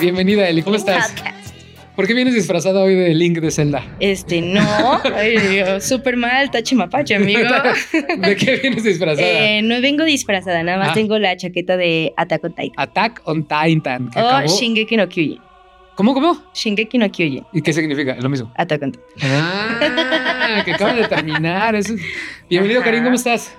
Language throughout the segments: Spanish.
Bienvenida, Eli. ¿Cómo estás? ¿Por qué vienes disfrazada hoy de Link de Zelda? Este, no. Súper mal, tachimapache, amigo. ¿De qué vienes disfrazada? Eh, no vengo disfrazada, nada más Ah. tengo la chaqueta de Attack on Titan. Attack on Titan. que O acabó- Shingeki no Kyojin. ¿Cómo, cómo? Shingeki no Kyojin. ¿Y qué significa? Lo mismo. Attack on Titan. Ah, que acaba de terminar. Eso es- Bienvenido. Karim, ¿cómo estás?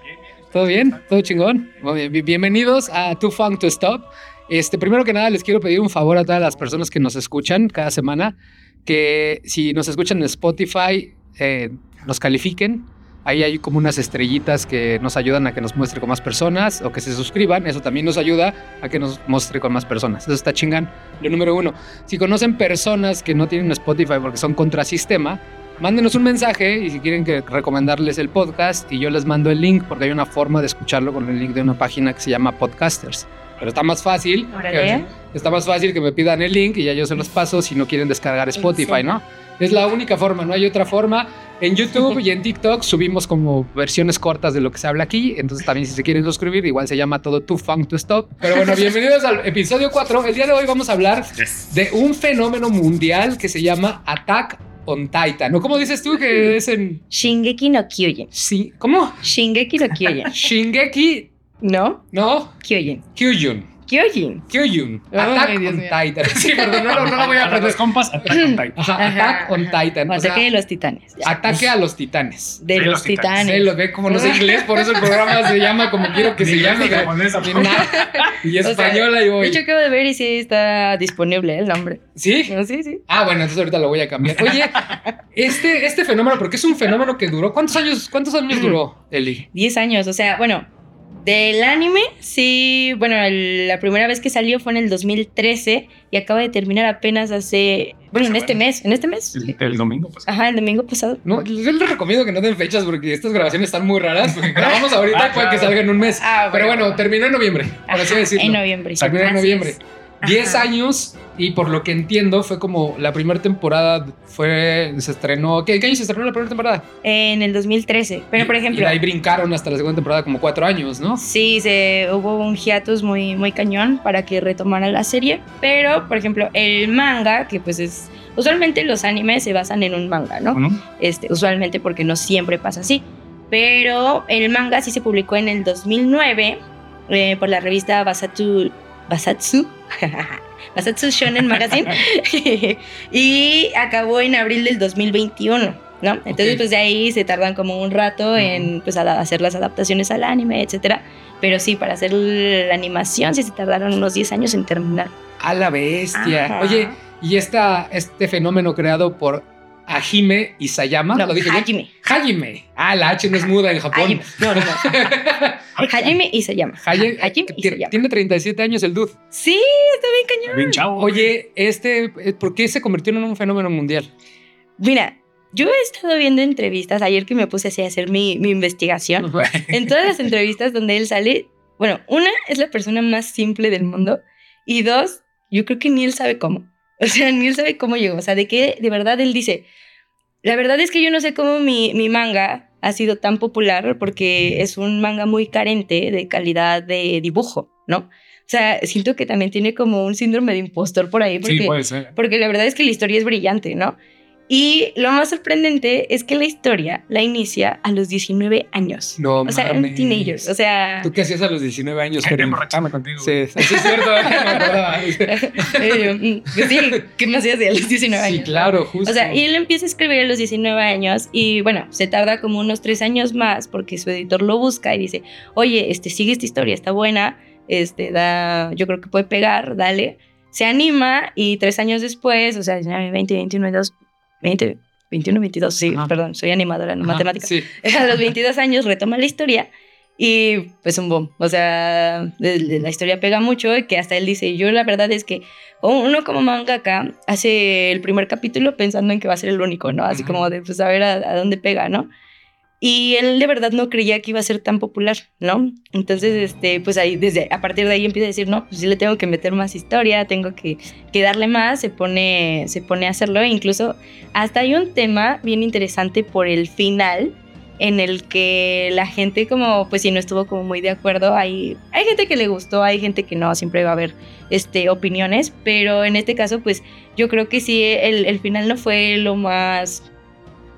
¿Todo bien? ¿Todo chingón? Muy bien. Bi- Bienvenidos a Too Fun to Stop. Este, primero que nada, les quiero pedir un favor a todas las personas que nos escuchan cada semana, que si nos escuchan en Spotify, eh, nos califiquen. Ahí hay como unas estrellitas que nos ayudan a que nos muestre con más personas o que se suscriban. Eso también nos ayuda a que nos muestre con más personas. Eso está chingán. Lo número uno. Si conocen personas que no tienen Spotify porque son contrasistema, mándenos un mensaje y si quieren que recomendarles el podcast y yo les mando el link porque hay una forma de escucharlo con el link de una página que se llama Podcasters. Pero está más fácil. Órale. Está más fácil que me pidan el link y ya yo se los paso si no quieren descargar Spotify? ¿no? Es la única forma, no hay otra forma. En YouTube y en TikTok subimos como versiones cortas de lo que se habla aquí. Entonces también si se quieren suscribir, igual se llama todo Too Fun to Stop. Pero bueno, bienvenidos al episodio 4. El día de hoy vamos a hablar de un fenómeno mundial que se llama Attack on Titan. ¿O cómo dices tú que es en... Shingeki no Kyojin. Sí, ¿Cómo? Shingeki no Kyojin. Shingeki, ¿No? no, Kyojin. Kyojin. Kyujin. Ay, Attack Dios on mío. Titan. Sí, perdón, no, no, no lo voy a Para aprender. los compas, Attack on Titan. Ajá, Attack on ajá. Titan. O sea, Ataque de los titanes. ya. ataque a los titanes. De de los los titanes. titanes. Sí, lo ve como no sé inglés, por eso el programa se llama como quiero que se Ni llame. Ni nada. Y O sea, española y De voy. hecho, acabo de ver y sí está disponible el nombre. ¿Sí? Sí, sí. Ah, bueno, entonces ahorita lo voy a cambiar. Oye, este, este fenómeno, porque es un fenómeno que duró. ¿Cuántos años, cuántos años duró, Eli? 10 años, o sea, bueno, del anime, sí, bueno, el- la primera vez que salió fue en el 2013 y acaba de terminar apenas hace, bueno, en este mes, en este mes. El, el domingo, pues. Ajá, el domingo pasado. No, yo les recomiendo que no den fechas porque estas grabaciones están muy raras. Porque grabamos ahorita Ah, puede que salga en un mes. Ah, Pero bueno, terminó en noviembre, por así decirlo. En noviembre. sí. Terminó en noviembre. es. 10 Ajá. años y por lo que entiendo fue como la primera temporada fue se estrenó ¿qué, qué año se estrenó la primera temporada? En el 2013. Pero, por ejemplo, y ahí brincaron hasta la segunda temporada como cuatro años, ¿no? sí, se, hubo un hiatus muy, muy cañón para que retomara la serie. Pero, por ejemplo, el manga, que pues es... Usualmente los animes se basan en un manga, ¿no? este, usualmente porque no siempre pasa así. Pero el manga sí se publicó en el 2009 eh, por la revista Basatsu, Basatsu, Basatsu Shonen Magazine y acabó en abril del 2021. ¿no? Entonces, pues de ahí se tardan como un rato en pues, hacer las adaptaciones al anime, etcétera. Pero sí, para hacer la animación sí se tardaron unos 10 años en terminar. A la bestia. Ajá. Oye, y esta, este fenómeno creado por Hajime Isayama, No, ¿lo dije bien? Hajime. Hajime. Ah, la H no es muda en Japón. Hajime. No, no, no. Hajime. Haye- Hajime se llama. tiene 37 años el dude. Sí, está bien cañón. Bien chavo. Oye, este, eh, ¿por qué se convirtió en un fenómeno mundial? Mira, yo he estado viendo entrevistas, ayer que me puse así a hacer mi, mi investigación, en todas las entrevistas donde él sale, bueno, una es la persona más simple del mundo y dos, yo creo que ni él sabe cómo. O sea, ni él sabe cómo llegó. O sea, de que de verdad él dice, la verdad es que yo no sé cómo mi, mi manga ha sido tan popular porque es un manga muy carente de calidad de dibujo, ¿no? O sea, siento que también tiene como un síndrome de impostor por ahí porque Sí, puede ser. porque la verdad es que la historia es brillante, ¿no? Y lo más sorprendente es que la historia la inicia a los 19 años. No o sea, eran mames. teenagers. O sea, ¿Tú qué hacías a los 19 años, Quería emborracharme contigo. Sí, sí, sí, es cierto. eh, mm, pues sí, ¿qué me hacías de a los 19 Sí, años? claro, justo. O sea, y él empieza a escribir a los 19 años y bueno, se tarda como unos 3 años más porque su editor lo busca y dice, oye, este, sigue esta historia, está buena, este, da, yo creo que puede pegar, dale. Se anima y tres años después, o sea, 20, 21, 22, 20, 21, 22, sí, Ajá. perdón, soy animadora, no Ajá, matemática. Sí. A los 22 años retoma la historia y pues un boom. O sea, la historia pega mucho y que hasta él dice, yo la verdad es que uno como mangaka hace el primer capítulo pensando en que va a ser el único, ¿no? Así Ajá. como de pues a ver a, a dónde pega, ¿no? Y él de verdad no creía que iba a ser tan popular, ¿no? Entonces, este, pues ahí, desde, a partir de ahí empieza a decir, no, pues sí le tengo que meter más historia, tengo que, darle más, se pone, se pone a hacerlo, e incluso hasta hay un tema bien interesante por el final, en el que la gente como, pues si no estuvo como muy de acuerdo, hay, hay gente que le gustó, hay gente que no, siempre va a haber este, opiniones, pero en este caso, pues yo creo que sí, el, el final no fue lo más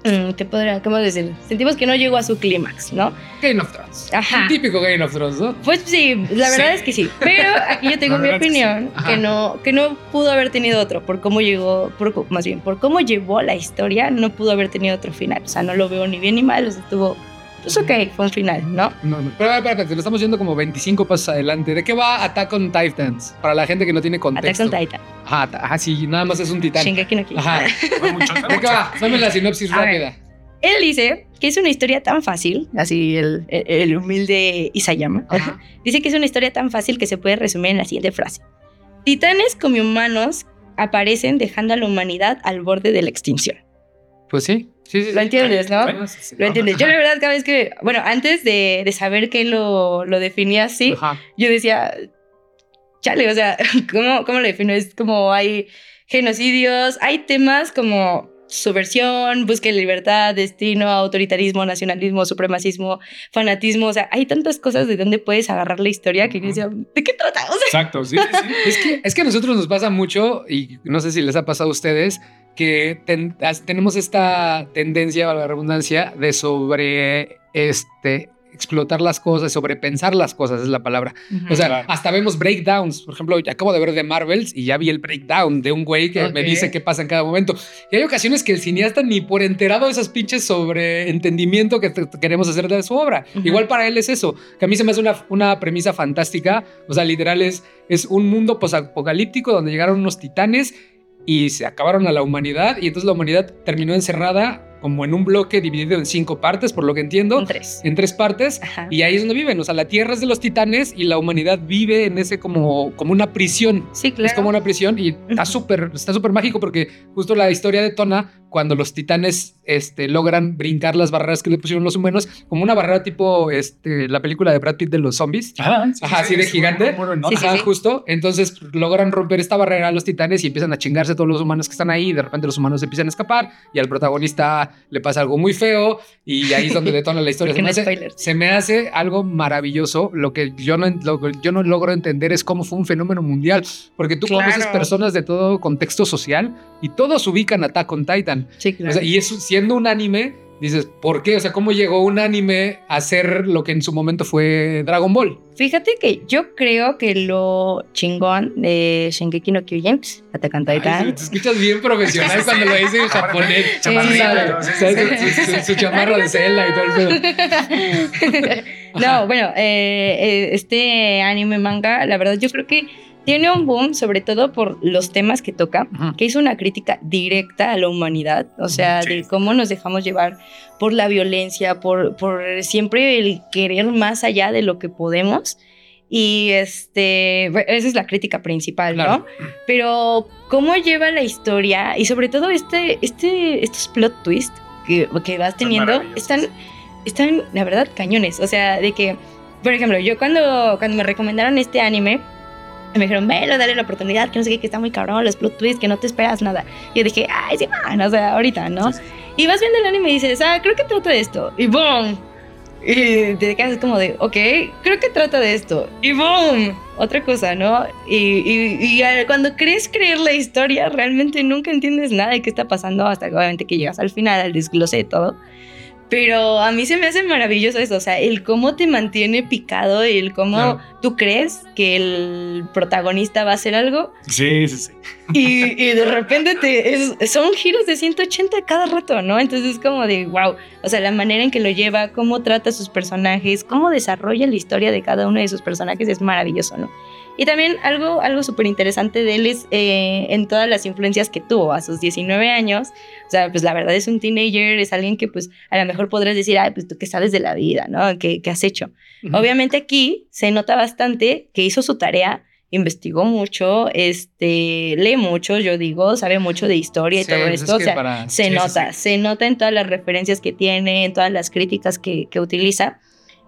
Mm, ¿Qué podría, cómo decir? Sentimos que no llegó a su clímax, ¿no? Game of Thrones. Ajá. Un típico Game of Thrones, ¿no? Pues sí, la verdad es que sí. Pero aquí yo tengo mi que opinión, sí. que, no, que no pudo haber tenido otro, por cómo llegó, por, más bien, por cómo llevó la historia, no pudo haber tenido otro final. O sea, no lo veo ni bien ni mal, o sea, estuvo, pues ok, fue un final, ¿no? No, no. Pero, espera, lo estamos yendo como 25 pasos adelante. ¿De qué va Attack on Titans? Para la gente que no tiene Attack contexto. on Titan, Ajá, ajá, sí, nada más es un titán. Shingeki no. Ajá. ¿De qué va? Dame la sinopsis A ver. rápida. Él dice que es una historia tan fácil, así el, el- el humilde Isayama, Ajá. dice que es una historia tan fácil que se puede resumir en la siguiente frase. Titanes como humanos aparecen dejando a la humanidad al borde de la extinción. Pues sí. Sí, sí. ¿Lo entiendes, no? Bueno, sí, sí. ¿Lo entiendes? Yo la verdad cada vez que, bueno, antes de, de saber que lo, lo definía así, Ajá. yo decía, chale, o sea, ¿cómo, ¿cómo lo defino? Es como hay genocidios, hay temas como subversión, búsqueda de libertad, destino, autoritarismo, nacionalismo, supremacismo, fanatismo, o sea, hay tantas cosas de donde puedes agarrar la historia que yo decía, ¿de qué trata? O sea, Exacto, sí, sí. Es que, es que a nosotros nos pasa mucho, y no sé si les ha pasado a ustedes, que ten- tenemos esta tendencia, valga la redundancia, de sobre este explotar las cosas, sobrepensar las cosas, es la palabra. O sea, Claro. hasta vemos breakdowns. Por ejemplo, acabo de ver de Marvels y ya vi el breakdown de un güey que me Ok. dice qué pasa en cada momento. Y hay ocasiones que el cineasta ni por enterado de esas pinches sobre entendimiento que queremos hacer de su obra. Igual para él es eso, que a mí se me hace una, una premisa fantástica. O sea, literal es, es un mundo posapocalíptico donde llegaron unos titanes y se acabaron a la humanidad y entonces la humanidad terminó encerrada como en un bloque dividido en cinco partes, por lo que entiendo, un tres. en tres partes. Ajá. Y ahí es donde viven. O sea, la tierra es de los titanes y la humanidad vive en ese como, como una prisión. Sí, claro. Es como una prisión y está súper está súper mágico porque justo la historia de Tona, cuando los titanes este, logran brincar las barreras que le pusieron los humanos, como una barrera tipo este, la película de Brad Pitt de los zombies. Ajá, sí, Ajá, sí, así de gigante. bueno, Sí, Ajá, justo. Entonces logran romper esta barrera a los titanes y empiezan a chingarse todos los humanos que están ahí. Y de repente los humanos empiezan a escapar y al protagonista le pasa algo muy feo y ahí es donde detona la historia. Se me, hace, se me hace algo maravilloso. Lo que yo no, lo que yo no logro entender es cómo fue un fenómeno mundial. Porque tú Claro. conoces personas de todo contexto social y todos ubican a Attack on Titan. Sí, claro. O sea, y eso siendo un anime, dices, ¿por qué? O sea, ¿cómo llegó un anime a ser lo que en su momento fue Dragon Ball? Fíjate que yo creo que lo chingón de Shingeki no Kyojin, Ay, Titan, te escuchas bien profesional cuando lo dice en japonés. Su- su- su chamarra de Zelda y todo el pedo. no, bueno, eh, eh, este anime manga, la verdad yo creo que tiene un boom, sobre todo por los temas que toca, que hizo una crítica directa a la humanidad, o sea, Sí. de cómo nos dejamos llevar por la violencia, por, por siempre el querer más allá de lo que podemos. Y este, esa es la crítica principal, Claro. ¿no? Pero cómo lleva la historia y sobre todo este, este, estos plot twists que, que vas teniendo están, están, la verdad, cañones. O sea, de que, por ejemplo, yo cuando, cuando me recomendaron este anime, me dijeron, velo, dale la oportunidad, que no sé qué, que está muy cabrón, los plot twists, que no te esperas nada. Y yo dije, ay, sí, man, o sea, ahorita, ¿no? Sí, sí. Y vas viendo el anime y dices, ah, creo que trata de esto. Y ¡boom! Y te quedas como de, ok, creo que trata de esto. Y ¡boom! Otra cosa, ¿no? Y, y- y cuando crees creer la historia, realmente nunca entiendes nada de qué está pasando hasta que obviamente que llegas al final, al desglose de todo. Pero a mí se me hace maravilloso eso, o sea, el cómo te mantiene picado y el cómo Claro. tú crees que el protagonista va a hacer algo Sí, sí, sí. y, y de repente te, es- son giros de 180 cada rato, ¿no? Entonces es como de, wow, o sea, la manera en que lo lleva, cómo trata a sus personajes, cómo desarrolla la historia de cada uno de sus personajes es maravilloso, ¿no? Y también algo, algo súper interesante de él es eh, en todas las influencias que tuvo a sus 19 años. O sea, pues la verdad es un teenager, es alguien que pues a lo mejor podrás decir, ay, pues tú qué sabes de la vida, ¿no? ¿Qué, qué has hecho? Obviamente aquí se nota bastante que hizo su tarea, investigó mucho, este, lee mucho, yo digo, sabe mucho de historia y Sí, todo pues es esto. que o sea, para- se sí, sí, nota, se nota en todas las referencias que tiene, en todas las críticas que, que utiliza.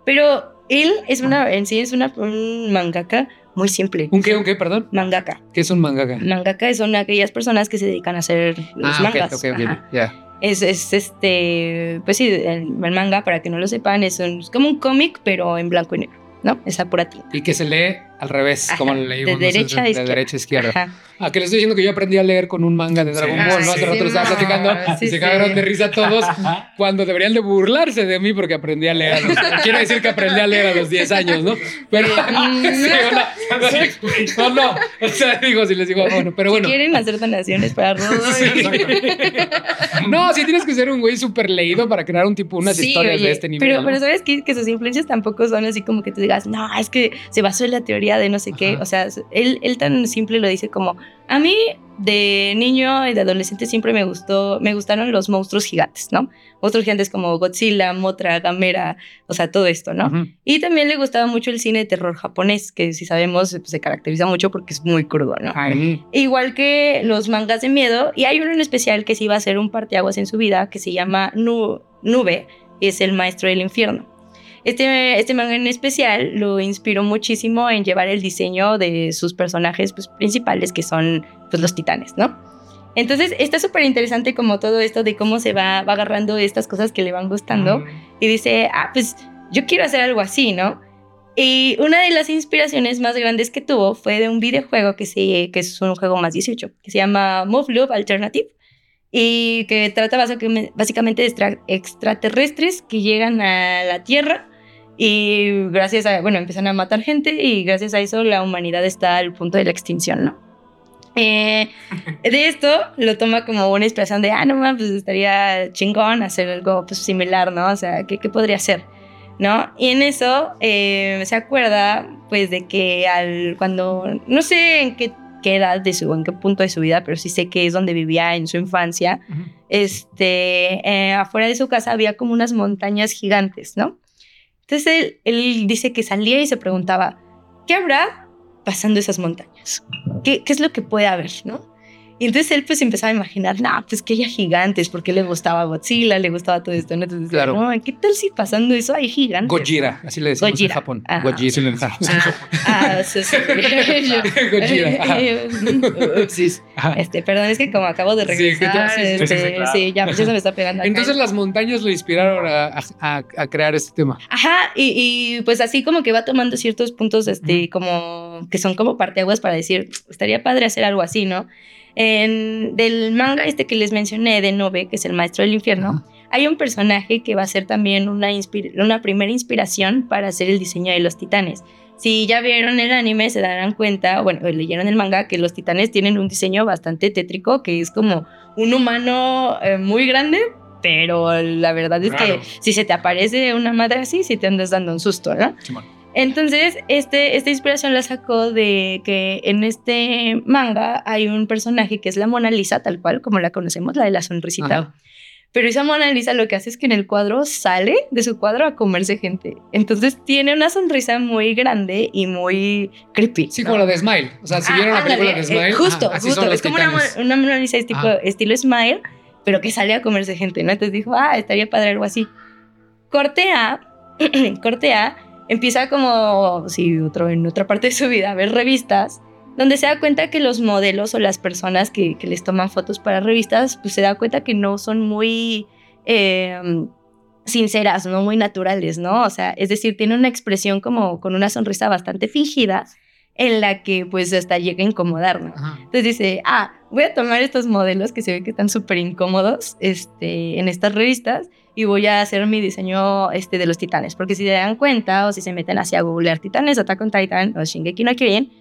Pero él es una, en sí es una, un mangaka muy simple. ¿Un qué? ¿Un qué? Perdón. Mangaka. ¿Qué es un mangaka? Mangaka son aquellas personas que se dedican a hacer los Ah, mangas. ok, ok. Ajá. Ya. Es, es este, pues sí, el, el manga, para que no lo sepan, es, un- es como un cómic, pero en blanco y negro, ¿no? Es a pura tinta. Y que se lee al revés, Ajá, como lo leímos de derecha a de izquierda. derecha a izquierda. Ajá. Ah, que les estoy diciendo que yo aprendí a leer con un manga de Dragon Sí. Ball, ¿no? Ah, Hace rato lo estaba platicando sí, y se sí. cagaron de risa todos cuando deberían de burlarse de mí porque aprendí a leer a los... Quiere decir que aprendí a leer a los 10 años, ¿no? Pero... no, no, no, o sea, digo, si les digo, bueno, pero bueno. Quieren hacer donaciones para Rodo. No, sí tienes que ser un güey súper leído para crear un tipo, unas Sí, historias oye, de este nivel. Pero, ¿no? pero ¿sabes qué? Que sus influencias tampoco son así como que tú digas, no, es que se basó en la teoría de no sé qué. O sea, él, él tan simple lo dice como, a mí de niño y de adolescente siempre me gustó, me gustaron los monstruos gigantes, ¿no? Monstruos gigantes como Godzilla, Mothra, Gamera, o sea, todo esto, ¿no? Y también le gustaba mucho el cine de terror japonés, que si sabemos pues, se caracteriza mucho porque es muy crudo, ¿no? Ay, Igual que los mangas de miedo, y hay uno en especial que sí va a ser un parteaguas en su vida, que se llama Nu- Nube, es el maestro del infierno. Este, este manga en especial lo inspiró muchísimo en llevar el diseño de sus personajes pues, principales, que son pues, los titanes, ¿no? Entonces está súper interesante como todo esto de cómo se va, va agarrando estas cosas que le van gustando y dice, ah, pues yo quiero hacer algo así, ¿no? Y una de las inspiraciones más grandes que tuvo fue de un videojuego que, se, que es un juego más 18, que se llama Move Loop Alternative y que trata básicamente de extra- extraterrestres que llegan a la Tierra y gracias a, bueno, empiezan a matar gente y gracias a eso la humanidad está al punto de la extinción, ¿no? Eh, de esto lo toma como una inspiración de, ah, no, man, pues estaría chingón hacer algo pues, similar, ¿no? O sea, ¿qué, qué podría ser? ¿No? Y en eso eh, se acuerda, pues, de que al, cuando, no sé en qué, qué edad de su, en qué punto de su vida, pero sí sé que es donde vivía en su infancia, este, eh, afuera de su casa había como unas montañas gigantes, ¿no? Entonces él, dice que salía y se preguntaba, ¿qué habrá pasando esas montañas? ¿Qué, qué es lo que puede haber, no? Y entonces él pues empezaba a imaginar, no, pues que haya gigantes, porque le gustaba Godzilla, le gustaba todo esto, ¿no? Entonces, Claro. no, ¿qué tal si pasando eso hay gigantes? Gojira, así le decimos Gojira. en Japón. Ajá. Gojira. Ah, ah, sí, sí. Gojira. Este, perdón, es que como acabo de Sí, regresar, sí, sí, este, sí, sí, sí, claro. ya, ya se me está pegando. acá. Entonces las montañas lo inspiraron a, a- crear este tema. Ajá, y, y, pues así como que va tomando ciertos puntos, este, como que son como parteaguas para decir, estaría padre hacer algo así, ¿no? En, del manga este que les mencioné de Nove, que es el maestro del infierno, hay un personaje que va a ser también una, una primera inspiración para hacer el diseño de los titanes. Si ya vieron el anime, se darán cuenta, bueno, leyeron el manga, que los titanes tienen un diseño bastante tétrico, que es como un humano eh, muy grande, pero la verdad es Claro. que si se te aparece una madre así, sí te andas dando un susto, ¿no? Simón. Entonces, este, esta inspiración la sacó de que en este manga hay un personaje que es la Mona Lisa, tal cual como la conocemos, la de la sonrisita. Ajá. Pero esa Mona Lisa lo que hace es que en el cuadro sale de su cuadro a comerse gente. Entonces tiene una sonrisa muy grande y muy creepy. Sí, ¿no? como la de Smile. O sea, si Ah, vieron la ándale, película de eh, Smile, justo, ajá, así justo. los Es como una, una Mona Lisa es tipo, Ajá. estilo Smile, pero que sale a comerse gente, ¿no? Entonces dijo, ah, estaría padre algo así. Corte A, corte A, empieza como, si otro, en otra parte de su vida, a ver revistas, donde se da cuenta que los modelos o las personas que, que les toman fotos para revistas, pues se da cuenta que no son muy eh, sinceras, no muy naturales, ¿no? O sea, es decir, tiene una expresión como con una sonrisa bastante fingida en la que pues hasta llega a incomodar, ¿no? Ajá. Entonces dice, ah, voy a tomar estos modelos que se ve que están súper incómodos este, en estas revistas y voy a hacer mi diseño este, de los titanes. Porque si se dan cuenta o si se meten hacia googlear titanes, Attack on Titan o Shingeki no Kyojin,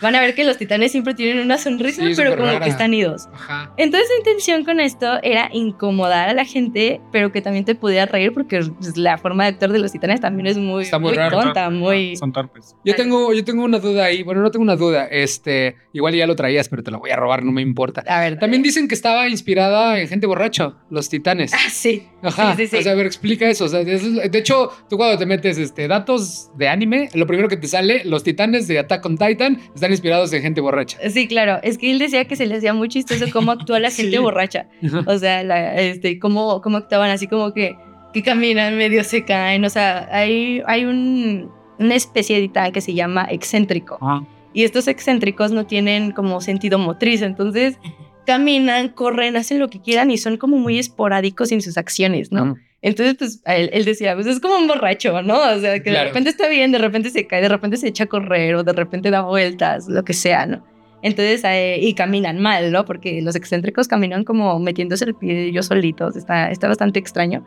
van a ver que los titanes siempre tienen una sonrisa, Sí, pero como rara. que están idos. Ajá. Entonces la intención con esto era incomodar a la gente, pero que también te pudiera reír porque pues, la forma de actuar de los titanes también es muy, Está muy muy raro. tonta, muy... Son torpes. Yo tengo, yo tengo una duda ahí. Bueno, no tengo una duda. Este, igual ya lo traías, pero te lo voy a robar, no me importa. A ver, También dicen que estaba inspirada en gente borracho, los titanes. Ah, sí. Ajá. Sí, sí, sí. O sea, a ver, explica eso. O sea, de hecho, tú cuando te metes este, datos de anime, lo primero que te sale, los titanes de Attack on Titan están inspirados en gente borracha. Sí, claro. Es que él decía que se le hacía muy chistoso cómo actúa la gente Sí. borracha. O sea, la- este, cómo, cómo actuaban así como que, que caminan, medio se caen. O sea, hay, hay un, una especie de titán que se llama excéntrico. Ajá. Y estos excéntricos no tienen como sentido motriz. Entonces, caminan, corren, hacen lo que quieran y son como muy esporádicos en sus acciones, ¿no? Entonces, pues él, él, decía, pues es como un borracho, ¿no? O sea, que de repente está bien, de repente se cae, de repente se echa a correr o de repente da vueltas, lo que sea, ¿no? Entonces, eh, y caminan mal, ¿no? Porque los excéntricos caminan como metiéndose el pie ellos solitos, está, está bastante extraño.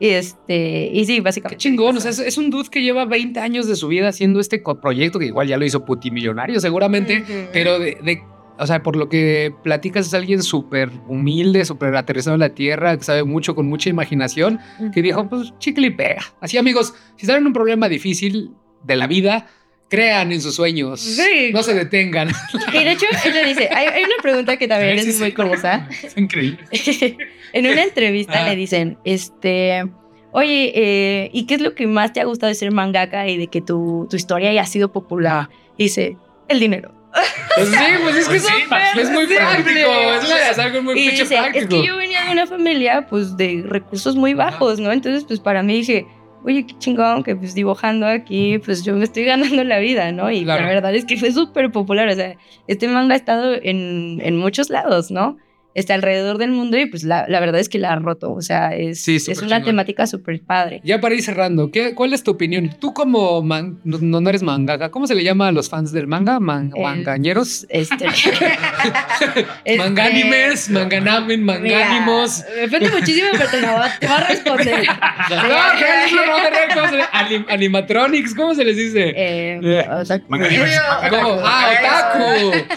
Y, este, y sí, básicamente. Qué chingón, o sea, es, es, un dude que lleva 20 años de su vida haciendo este proyecto que igual ya lo hizo putimillonario seguramente, uh -huh. pero de, de o sea, por lo que platicas es alguien súper humilde, súper aterrizado en la tierra, que sabe mucho, con mucha imaginación, que dijo, pues chicle y pega. Así amigos, si están en un problema difícil de la vida, crean en sus sueños, sí. no se detengan. Y de hecho, ella dice, hay, hay una pregunta que también sí, es sí, muy curiosa. Es increíble. en una entrevista ah. le dicen, este... Oye, eh, ¿y qué es lo que más te ha gustado de ser mangaka y de que tu, tu historia haya sido popular? Dice, el dinero. Pues sí, pues es que sí, es muy práctico, es, es, algo muy y dice, práctico. Es que yo venía de una familia, pues, de recursos muy bajos, ¿no? Entonces, pues, para mí dije, oye, qué chingón que, pues, dibujando aquí, pues, yo me estoy ganando la vida, ¿no? Y claro. la verdad es que fue súper popular, o sea, este manga ha estado en, en muchos lados, ¿no? Está alrededor del mundo y pues la, la, verdad es que la ha roto. O sea, es, sí, es una chingón. temática súper padre. Ya para ir cerrando, ¿qué, ¿cuál es tu opinión? Tú como, man, no, no, eres mangaka, ¿cómo se le llama a los fans del manga? Man, eh, ¿Mangañeros? Este, mangánimes, manganamen, mangánimos. Mira, depende muchísimo, pero te, va, te va a responder. no, ¿cómo se le, anim, animatronics, ¿cómo se les dice? Eh, otaku. Ah,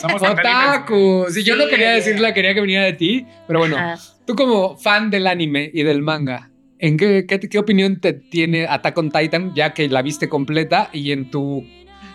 otaku. Otaku. Si yo no quería decirla, quería que viniera de ti, pero bueno, tú como fan del anime y del manga, ¿en qué, qué, qué, opinión te tiene Attack on Titan ya que la viste completa y en tu,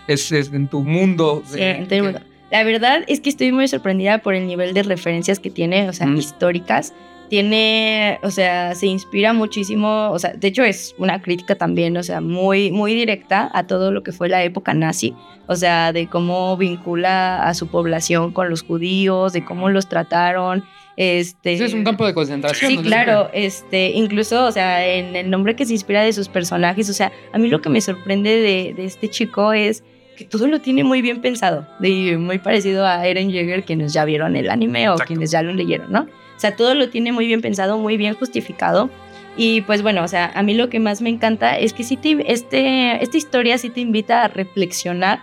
es, es en tu mundo? Sí, en tu mundo. La verdad es que estoy muy sorprendida por el nivel de referencias que tiene, o sea, mm. históricas. Tiene, o sea, se inspira muchísimo, o sea, de hecho es una crítica también, o sea, muy, muy directa a todo lo que fue la época nazi, o sea, de cómo vincula a su población con los judíos, de cómo los trataron, este... Eso es un campo de concentración. Sí, ¿no? claro, este, incluso, o sea, en el nombre que se inspira de sus personajes, o sea, a mí lo que me sorprende de, de este chico es que todo lo tiene muy bien pensado, de, muy parecido a Eren Yeager, quienes ya vieron el anime o Exacto. quienes ya lo leyeron, ¿no? O sea, todo lo tiene muy bien pensado, muy bien justificado. Y pues bueno, o sea, a mí lo que más me encanta es que sí te, este, esta historia sí te invita a reflexionar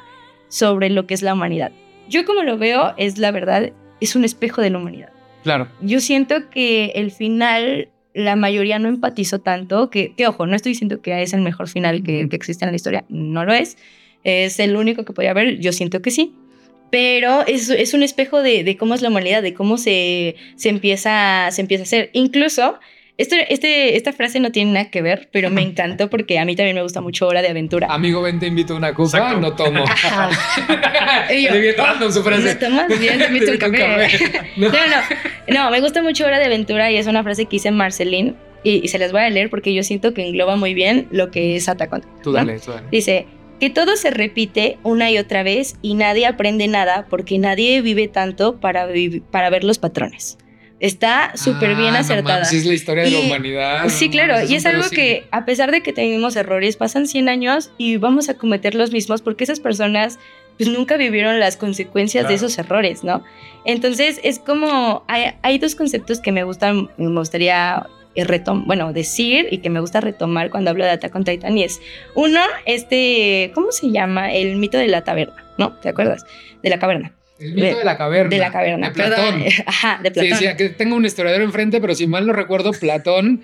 sobre lo que es la humanidad. Yo como lo veo, es la verdad, es un espejo de la humanidad. Claro. Yo siento que el final, la mayoría no empatizó tanto, que, que ojo, no estoy diciendo que es el mejor final que, que existe en la historia, no lo es. Es el único que podía haber, yo siento que sí pero es, es un espejo de, de, cómo es la humanidad, de cómo se, se, empieza, se empieza a hacer. Incluso, este, este, esta frase no tiene nada que ver, pero me encantó porque a mí también me gusta mucho Hora de Aventura. Amigo, ven, te invito a una copa, Exacto. no tomo. yo, su frase. No tomas bien, te invito un café. no. no, no, no, me gusta mucho Hora de Aventura y es una frase que hice Marceline y, y, se las voy a leer porque yo siento que engloba muy bien lo que es Atacón. Tú dale, ¿no? tú dale. Dice, que todo se repite una y otra vez y nadie aprende nada porque nadie vive tanto para, para ver los patrones. Está súper ah, bien acertada. No es la historia y, de la humanidad. Sí, claro. Y es algo que, a pesar de que tenemos errores, pasan 100 años y vamos a cometer los mismos porque esas personas pues nunca vivieron las consecuencias claro. de esos errores, ¿no? Entonces es como, hay, hay dos conceptos que me gustan, me gustaría retom bueno, decir y que me gusta retomar cuando hablo de Attack on Titan y es uno, este, ¿cómo se llama? El mito de la taberna, ¿no? ¿Te acuerdas? De la caverna. El mito de, de la caverna. De la caverna. De Platón. Perdón. Ajá, de Platón. Sí, sí, que tengo un historiador enfrente, pero si mal no recuerdo, Platón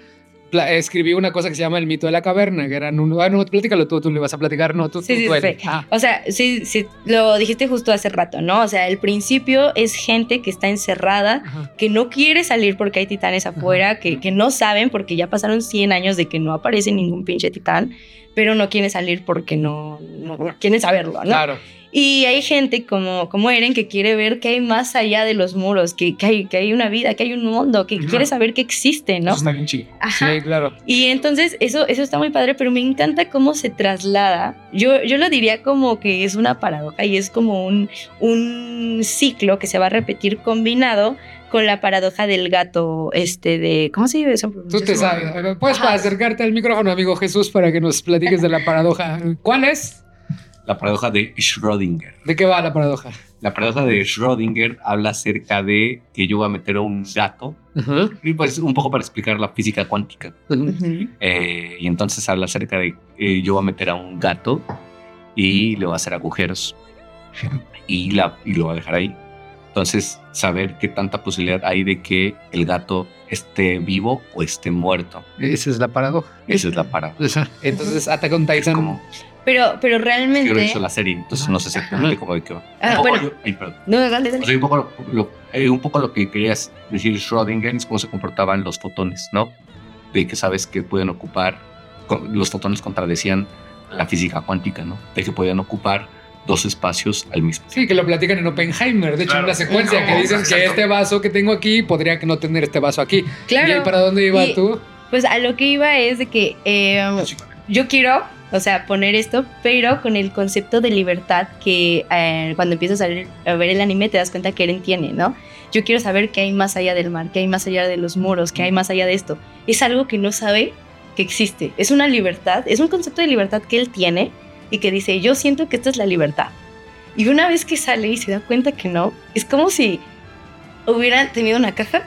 escribí una cosa que se llama el mito de la caverna, que eran un... Bueno, platícalo tú, tú le vas a platicar, no, tú, sí, tú, sí, sí. Ah. O sea, sí, sí, lo dijiste justo hace rato, ¿no? O sea, el principio es gente que está encerrada, Ajá. que no quiere salir porque hay titanes afuera, que, que, no saben porque ya pasaron 100 años de que no aparece ningún pinche titán, pero no quieren salir porque no, no, no quieren saberlo, ¿no? Claro. Y hay gente como, como Eren que quiere ver que hay más allá de los muros, que, que, hay, que hay una vida, que hay un mundo, que quiere saber que existe, ¿no? Eso está bien chido. Ajá. Sí, claro. Y entonces eso, eso está muy padre, pero me encanta cómo se traslada. Yo, yo lo diría como que es una paradoja y es como un, un ciclo que se va a repetir combinado con la paradoja del gato, este, de, ¿cómo se dice eso? Tú te sabes, puedes Ajá. acercarte al micrófono, amigo Jesús, para que nos platiques de la paradoja. ¿Cuál es? La paradoja de Schrödinger. ¿De qué va la paradoja? La paradoja de Schrödinger habla acerca de que yo voy a meter a un gato, Ajá. y pues un poco para explicar la física cuántica. Ujú. Ujú. Eh, y entonces habla acerca de que yo voy a meter a un gato y le voy a hacer agujeros y, la, y lo voy a dejar ahí. Entonces, saber qué tanta posibilidad hay de que el gato esté vivo o esté muerto. Esa es la paradoja. Esa es la paradoja. Entonces, Attack on Es Titan. Pero, pero yo no he realmente. visto la serie, entonces no sé exactamente cómo de qué va. Ah, bueno. ay. No, dale, O dale. sea, un poco lo, lo- eh, un poco lo que querías decir Schrödinger es cómo se comportaban los fotones, ¿no? De que sabes que pueden ocupar, con- los fotones contradecían la física cuántica, ¿no? De que podían ocupar dos espacios al mismo tiempo. Sí, que lo platican en Oppenheimer. De hecho, Claro. en la secuencia que dicen que Exacto. este vaso que tengo aquí podría que no tener este vaso aquí. Claro. ¿Y para dónde iba Y- tú? Pues a lo que iba es de que eh, yo quiero, o sea, poner esto, pero con el concepto de libertad que eh, cuando empiezas a ver, a ver el anime te das cuenta que Eren tiene, ¿no? Yo quiero saber qué hay más allá del mar, qué hay más allá de los muros, qué hay más allá de esto. Es algo que no sabe que existe. Es una libertad, es un concepto de libertad que él tiene y que dice, yo siento que esta es la libertad. Y una vez que sale y se da cuenta que no, es como si hubieran tenido una caja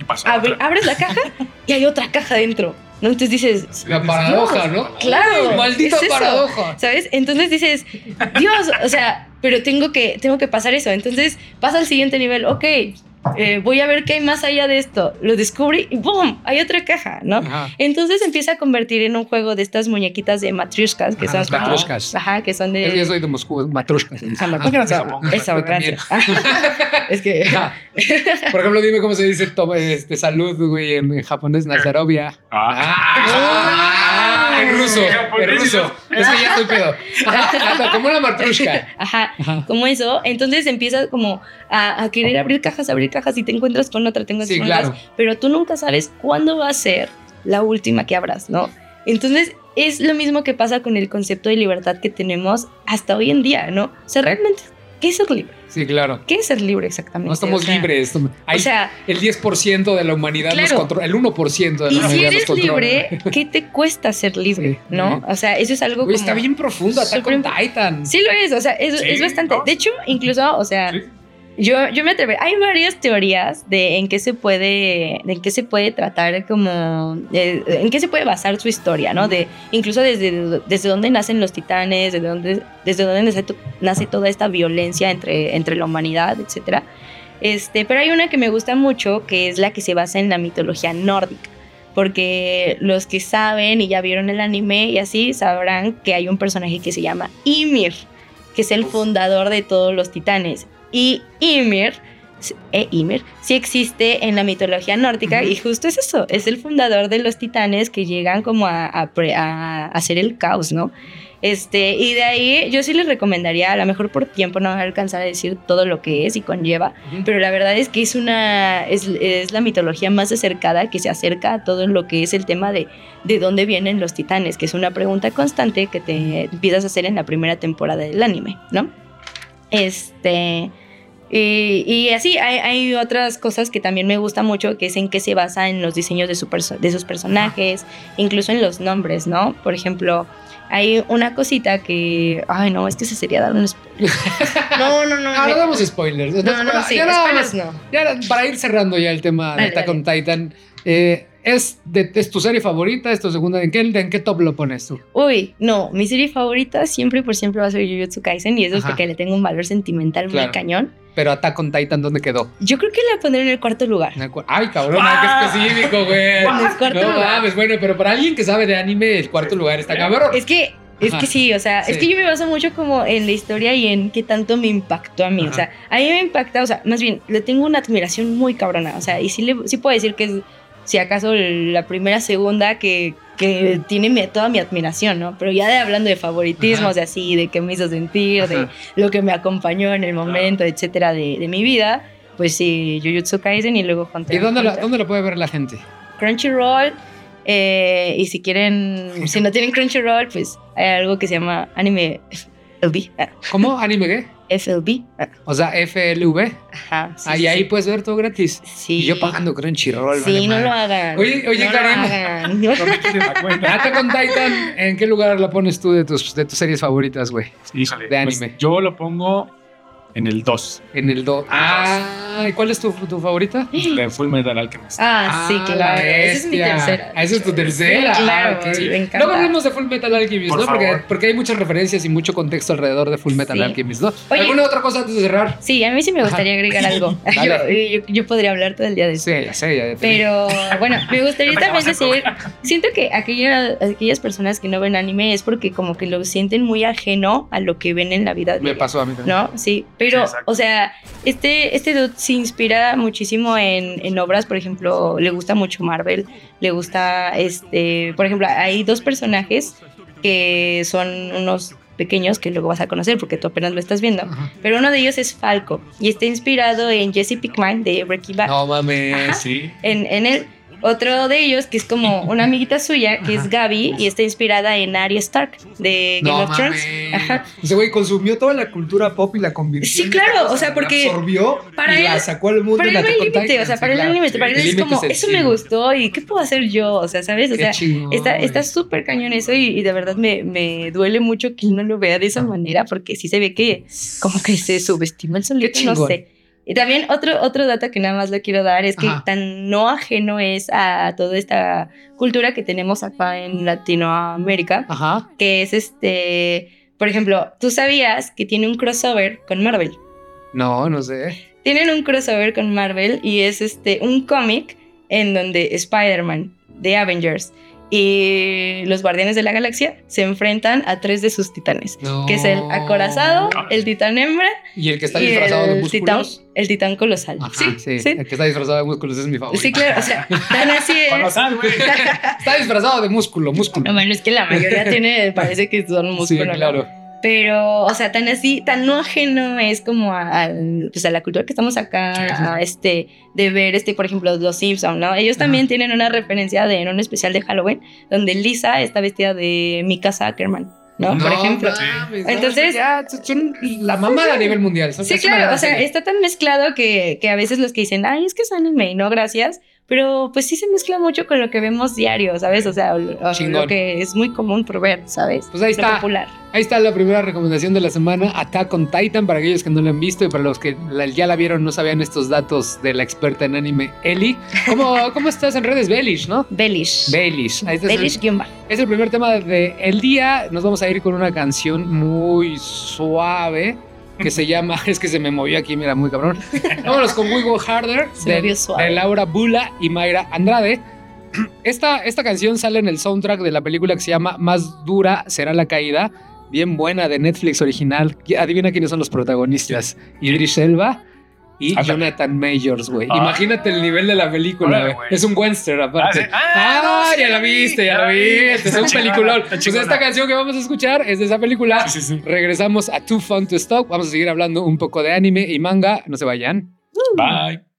Y abres la caja y hay otra caja dentro. ¿No? Entonces dices, La paradoja, ¿no? Claro, Maldita es eso. paradoja. ¿sabes? Entonces dices, Dios, o sea, pero tengo que, tengo que pasar eso. Entonces pasa al siguiente nivel, ok, eh, voy a ver qué hay más allá de esto. Lo descubrí y ¡boom! Hay otra caja, ¿no? Ajá. Entonces empieza a convertir en un juego de estas muñequitas de matrioshkas que Ajá, son matrioshkas. Ajá, que son de. Yo soy de Moscú, matrushka. No, ¿por qué no se llama? Esa Ucrania. es que. Ajá. Por ejemplo, dime cómo se dice to- este, salud, güey, en, en japonés, Nazarovia. Ah. Ah, en ruso, en Japonés. ruso. Es que ya estoy pedo. Ajá, como una matrushka. Ajá, Ajá. como eso, entonces empiezas como a, a querer abrir cajas, abrir cajas y te encuentras con otra, te encuentras Sí, con claro. otras, pero tú nunca sabes cuándo va a ser la última que abras, ¿no? Entonces es lo mismo que pasa con el concepto de libertad que tenemos hasta hoy en día, ¿no? O sea, realmente, ¿qué es ser libre? Sí, claro. ¿Qué es ser libre exactamente? No estamos O sea, libres. Hay O sea, el 10% de la humanidad nos Claro. controla, el 1% de la y si humanidad nos eres controla. libre, ¿qué te cuesta ser libre? Sí. ¿No? O sea, eso es algo Güey, como... está bien profundo, Attack on súper- Titan. Sí lo es, o sea, es, Sí, es bastante. ¿no? De hecho, incluso, o sea, Sí. Yo, yo me atrevo. Hay varias teorías de en qué se puede, de en qué se puede tratar como, eh, en qué se puede basar su historia, ¿no? De incluso desde, desde dónde nacen los titanes, desde dónde, desde dónde nace, nace toda esta violencia entre, entre la humanidad, etcétera. Este, pero hay una que me gusta mucho, que es la que se basa en la mitología nórdica. Porque los que saben y ya vieron el anime y así sabrán que hay un personaje que se llama Ymir, que es el fundador de todos los titanes. Y Ymir, e Ymir, sí existe en la mitología nórdica y justo es eso, es el fundador de los titanes que llegan como a, a pre- a hacer el caos, ¿no? Este, y de ahí yo sí les recomendaría, a lo mejor por tiempo no voy a alcanzar a decir todo lo que es y conlleva, pero la verdad es que es una es, es la mitología más acercada que se acerca a todo lo que es el tema de de dónde vienen los titanes, que es una pregunta constante que te empiezas a hacer en la primera temporada del anime, ¿no? Este y, y así hay, hay otras cosas que también me gusta mucho, que es en qué se basa en los diseños de, su perso- de sus personajes, incluso en los nombres, ¿no? Por ejemplo, hay una cosita que, ay no, es que se sería dar un spoiler. No, no, no. Ah, me- no damos spoilers. no, Entonces, no, sí, ya spoilers no. ya para ir cerrando ya el tema de Attack on Titan, eh, ¿es, de, ¿es tu serie favorita? ¿Es tu segunda? ¿En qué, ¿En qué top lo pones tú? Uy, no, mi serie favorita siempre y por siempre va a ser Jujutsu Kaisen y eso es porque le tengo un valor sentimental Claro. muy cañón. Pero Attack on Titan, ¿dónde quedó? Yo creo que la pondré en el cuarto lugar. En el cu- Ay, cabrón, Ah. qué específico, güey. No lugar. mames, bueno, pero para alguien que sabe de anime, el cuarto lugar está cabrón. Es que, es Ajá. que sí, o sea, Sí. es que yo me baso mucho como en la historia y en qué tanto me impactó a mí. Ajá. O sea, a mí me impacta, o sea, más bien, le tengo una admiración muy cabrona. O sea, y sí, le, sí puedo decir que es, si acaso, la primera, segunda que, que tiene mi- toda mi admiración, ¿no? Pero ya de hablando de favoritismos, de así, de qué me hizo sentir, de Ajá. lo que me acompañó en el momento, etcétera, de, de mi vida. Pues sí, Jujutsu Kaisen y luego Hunter ¿Y dónde la, Hunter. dónde la puede ver la gente? Crunchyroll. eh, y si quieren, si no tienen Crunchyroll, pues hay algo que se llama anime LB. ah, ¿Cómo? ¿Anime qué? FLB. O sea, FLV. Ajá. sí, Ahí, sí, ahí puedes ver todo gratis. Sí. Y yo pagando Crunchyroll. Sí, vale no madre. lo hagan. Oye, oye, no Karen. Lo hagan. No me quieren la cuenta. Attack on Titan, ¿en qué lugar la pones tú de tus, de tus series favoritas, güey? Híjole, De pues, anime. yo lo pongo en el 2 En el 2. Ah, ¿y cuál es tu, tu favorita? de Full Metal Alchemist. Ah, sí, la claro. Esa es mi tercera. Ah, esa es tu tercera. Sí, claro, Ah, ok. me encanta. Luego hablemos de Full Metal Alchemist, Por ¿no? Porque, favor. porque hay muchas referencias y mucho contexto alrededor de Full Metal Sí. Alchemist, ¿no? Oye. ¿Alguna otra cosa antes de cerrar? Sí, a mí sí me gustaría agregar algo. yo, Dale. yo- yo podría hablar todo el día de eso. Sí, ya sé, ya te Pero bueno, me gustaría también decir, siento que aquella- aquellas personas que no ven anime es porque como que lo sienten muy ajeno a lo que ven en la vida. Me diaria. pasó a mí también. ¿no? Sí, pero, Sí, o sea, este, este dude se inspira muchísimo en, en obras, por ejemplo, le gusta mucho Marvel, le gusta, este, por ejemplo, hay dos personajes que son unos pequeños que luego vas a conocer porque tú apenas lo estás viendo, Ajá. pero uno de ellos es Falco y está inspirado en Jesse Pinkman de Breaking Bad. No mames. Ajá. Sí. En, en él, otro de ellos, que es como una amiguita suya, que es Gaby, y está inspirada en Arya Stark de Game No of Thrones. mames. Ajá. Ese güey consumió toda la cultura pop y la convirtió. Sí, claro, cosa, o sea, la porque absorbió para y la él- sacó al mundo. Para él la no hay límite, o sea, para él no hay límite, para él El es como, eso me gustó y ¿qué puedo hacer yo? O sea, ¿sabes? O Qué sea, chingón, está güey. está súper cañón eso y, y de verdad me, me duele mucho que él no lo vea de esa manera porque sí se ve que como que se subestima el solito, no sé. Y también otro, otro dato que nada más le quiero dar es que Ajá. tan no ajeno es a toda esta cultura que tenemos acá en Latinoamérica, Ajá. que es este, por ejemplo, tú sabías que tiene un crossover con Marvel. No, no sé. Tienen un crossover con Marvel y es este un cómic en donde Spider-Man de Avengers y los Guardianes de la Galaxia se enfrentan a tres de sus titanes, No. que es el acorazado, el titán hembra Y el que está disfrazado de titán, músculos. el titán colosal. Ajá, sí, sí, sí. El que está disfrazado de músculos es mi favorito. Sí, claro, o sea, tan así es. Colosal, güey. Está disfrazado de músculo, músculo. No, bueno, es que la mayoría tiene, parece que son sí, músculos. ¿no? Pero, o sea, tan así, tan no ajeno es como a, pues a la cultura que estamos acá, Sí, a este, de ver, este, por ejemplo, los Simpsons, ¿no? Ellos también tienen una referencia de, en un especial de Halloween, donde Lisa está vestida de Mika Zuckerman, ¿no? por ejemplo. mames, no, Entonces- ya son la mamada a nivel mundial. Son- Sí, claro, o sea, está tan mezclado que, que a veces los que dicen, ay, es que es anime, no, gracias, pero pues sí se mezcla mucho con lo que vemos diario, ¿sabes? O sea, lo, que es muy común por ver, ¿sabes? Pues ahí Lo está. popular. Ahí está la primera recomendación de la semana, Attack on Titan, para aquellos que no la han visto y para los que la- ya la vieron no sabían estos datos de la experta en anime, Eli. ¿Cómo, cómo estás en redes? Bellish, ¿no? Bellish. Bellish. Ahí está el- guion bajo. Es el primer tema del el día. Nos vamos a ir con una canción muy suave que se llama. Es que se me movió aquí, mira, muy cabrón. Vámonos con We Go Harder de, de Laura Bula y Mayra Andrade. Esta, esta canción sale en el soundtrack de la película que se llama Más dura será la caída. Bien buena de Netflix original. Adivina quiénes son los protagonistas: Idris Elba y. Jonathan Majors, güey. Ah. Imagínate el nivel de la película, güey. Es un western aparte. Ah. Ah, no, sí. ya la viste, ya la viste. Es un chingona, peliculón. Pues esta canción que vamos a escuchar es de esa película. Sí, sí, sí. Regresamos a Too Fun to Stop. Vamos a seguir hablando un poco de anime y manga. No se vayan. Bye.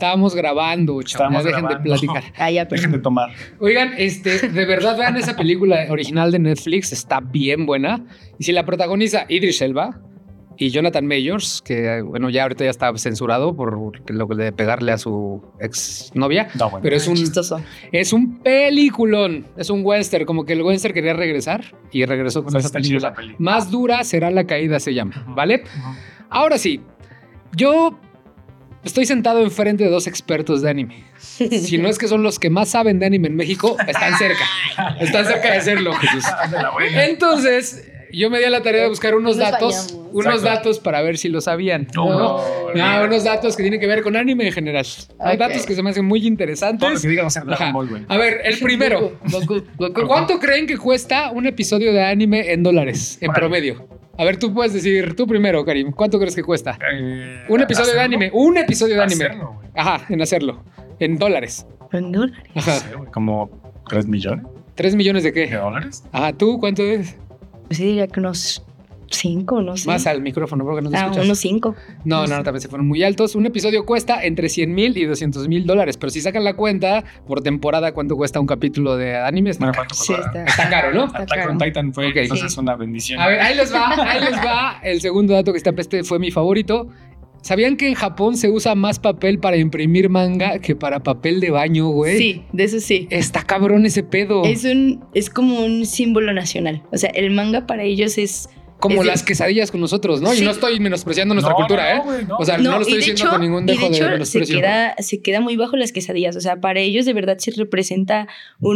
Estamos grabando, chavos. Estamos Dejen de platicar. Ah, ya, Dejen de tomar. Oigan, este, de verdad vean esa película original de Netflix, está bien buena. Y si la protagoniza Idris Elba y Jonathan Mayors, que bueno, ya ahorita ya está censurado por lo de pegarle a su ex novia, No, bueno. pero es un, Chistoso. es un peliculón, es un western, como que el western quería regresar y regresó con O sea, esa película. Más dura será la caída, se llama, ¿vale? Ahora sí, yo estoy sentado enfrente de dos expertos de anime. Si no es que son los que más saben de anime en México, están cerca. Están cerca de hacerlo, Jesús. Entonces, yo me di a la tarea de buscar unos Nos datos, unos Exacto. datos para ver si lo sabían. No, ¿no? no, No, unos datos que tienen que ver con anime en general. Hay datos que se me hacen muy Todo lo interesantes. que a ser Dragon Ajá. Ball, güey. A ver, el primero. Goku, Goku. ¿Cuánto creen que cuesta un episodio de anime en dólares, en promedio? A ver, tú puedes decir, tú primero, Karim, ¿cuánto crees que cuesta? Eh, Un episodio de anime, un episodio de anime. Hacerlo, güey. Ajá, en hacerlo. En dólares. En dólares. No Ajá. sé, güey, Como 3 millones ¿Tres millones de de qué? dólares. Ajá, ¿tú cuánto es? Pues sí, diría que unos cinco, no sé. Más al micrófono, porque no te Ah, escuchas. unos cinco. No, no no, no, también se fueron muy altos. Un episodio cuesta entre 100 mil y 200 mil dólares, pero si sacan la cuenta por temporada, ¿cuánto cuesta un capítulo de anime? Está Bueno, caro. ¿cuánto Sí, está, Está caro, ¿no? Está Attack caro. on Titan fue Ok. entonces Sí. una bendición. A ver, ahí les va, ahí les va. El segundo dato que está este fue mi favorito. ¿Sabían que en Japón se usa más papel para imprimir manga que para papel de baño, güey? Sí, de eso sí. Está cabrón ese pedo. Es un, es como un símbolo nacional. O sea, el manga para ellos es. Como es de- las quesadillas con nosotros, ¿no? Y no estoy menospreciando nuestra No, cultura, no, ¿eh? no. O sea, no, lo estoy diciendo hecho- con ningún y dejo de, hecho, se menosprecio. queda, se queda muy bajo las quesadillas. O sea, para ellos de verdad sí representa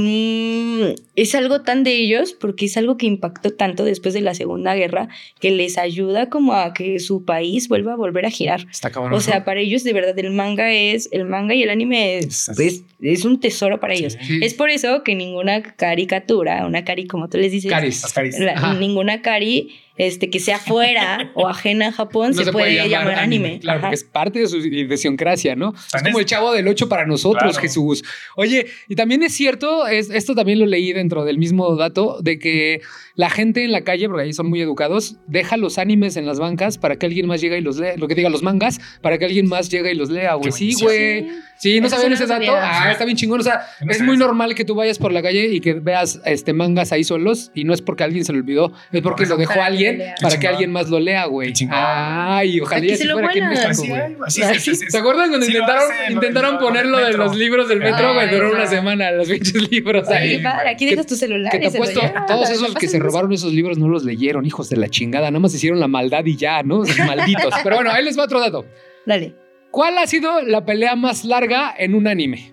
un... Es algo tan de ellos porque es algo que impactó tanto después de la Segunda Guerra que les ayuda como a que su país vuelva a volver a girar. Está cabrón. O sea, para ellos de verdad el manga es... El manga y el anime es, Es- es, es un tesoro para ellos. Sí. Es por eso que ninguna caricatura, una cari como tú les dices, Caris. Las caris. la- ninguna cari este, que sea fuera o ajena a Japón No se, puede, llamar, anime. Claro, Ajá. porque es parte de su idiosincrasia, ¿no? Es como el chavo del 8 para nosotros, Claro. Jesús. Oye, y también es cierto, es, esto también lo leí dentro del mismo dato, de que la gente en la calle, porque ahí son muy educados, deja los animes en las bancas para que alguien más llegue y los lea, lo que diga los mangas, para que alguien más llegue y los lea, güey. Sí, güey. Sí, ¿no no ese dato? Ah, está bien chingón. O sea, No es muy normal que tú vayas por la calle y que veas este mangas ahí solos y no es porque alguien se lo olvidó, es porque Por lo dejó que alguien para que alguien más lo lea, güey. Ay, ojalá ya se fuera aquí en. México. ¿Se acuerdan cuando intentaron, intentaron lo- poner lo del de los libros del metro, güey? Duró una semana, los pinches libros ahí. aquí dejas tu celular. Que te apuesto, todos esos que se robaron esos libros no los leyeron, hijos de la chingada, nada más hicieron la maldad y ya, ¿no? Malditos. Pero bueno, ahí les va otro dato. Dale. ¿Cuál ha sido la pelea más larga en un anime?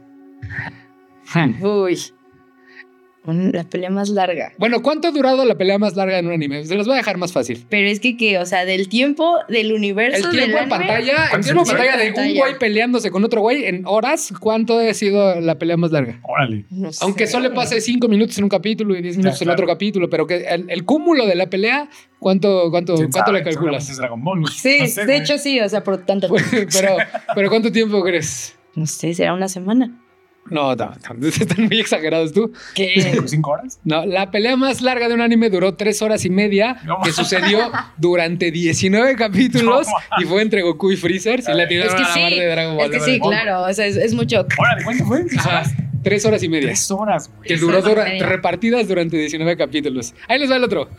Uy. La pelea más larga. Bueno, ¿cuánto ha durado la pelea más larga en un anime? Se los voy a dejar más fácil. Pero es que, que, o sea, del tiempo, del universo. El tiempo del en anime, pantalla, el ¿Cuántos tiempo en pantalla de un güey peleándose con otro güey en horas, ¿cuánto ha sido la pelea más larga? Órale. no Aunque sé. solo pase cinco minutos en un capítulo y 10 minutos en claro. otro capítulo, pero que el, el cúmulo de la pelea, ¿cuánto, cuánto, ¿Quién cuánto sabe? le calculas? Es Dragon Ball. Sí, No sé, de güey. hecho sí, o sea, por tanto. pero, pero ¿cuánto tiempo crees? No sé, será una semana. No, no, no, están muy exagerados tú. ¿Qué? ¿Cinco horas? No, la pelea más larga de un anime duró tres horas y media, No. que sucedió durante 19 capítulos y fue entre Goku y Freezer. Si la Es que sí, de Dragon Ball. es que sí, claro, o sea, es, es mucho. Órale, ¿cuánto fue? ¿Tres Ajá, horas? tres horas y media. Tres horas, güey. Que duró dura- repartidas durante 19 capítulos. Ahí les va el otro.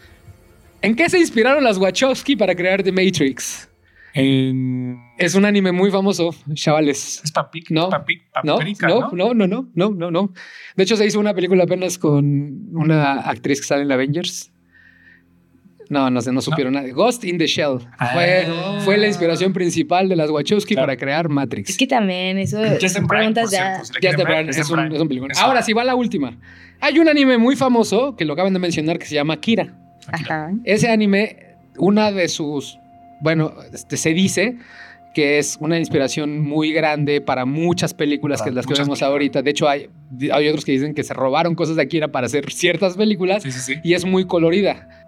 ¿En qué se inspiraron las Wachowski para crear The Matrix? En... Es un anime muy famoso, chavales. Es papic, No, papic, No, paprika, no, ¿no? no, no, no, no, no, no. De hecho, se hizo una película apenas con una actriz que sale en la Avengers. No, no sé, no supieron nada. Ghost in the Shell. Fue, Ah. fue la inspiración principal de las Wachowski Claro. para crear Matrix. Es que también eso Prime, preguntas por ya. ver, pero es, un, es un película. Ahora sí va la última. Hay un anime muy famoso que lo acaban de mencionar que se llama Kira. Ajá. Ese anime, una de sus, bueno, este, se dice que es una inspiración muy grande para muchas películas Para que las que vemos ahorita. De hecho, hay, hay otros que dicen que se robaron cosas de Akira para hacer ciertas películas Sí, sí, sí. y es muy colorida.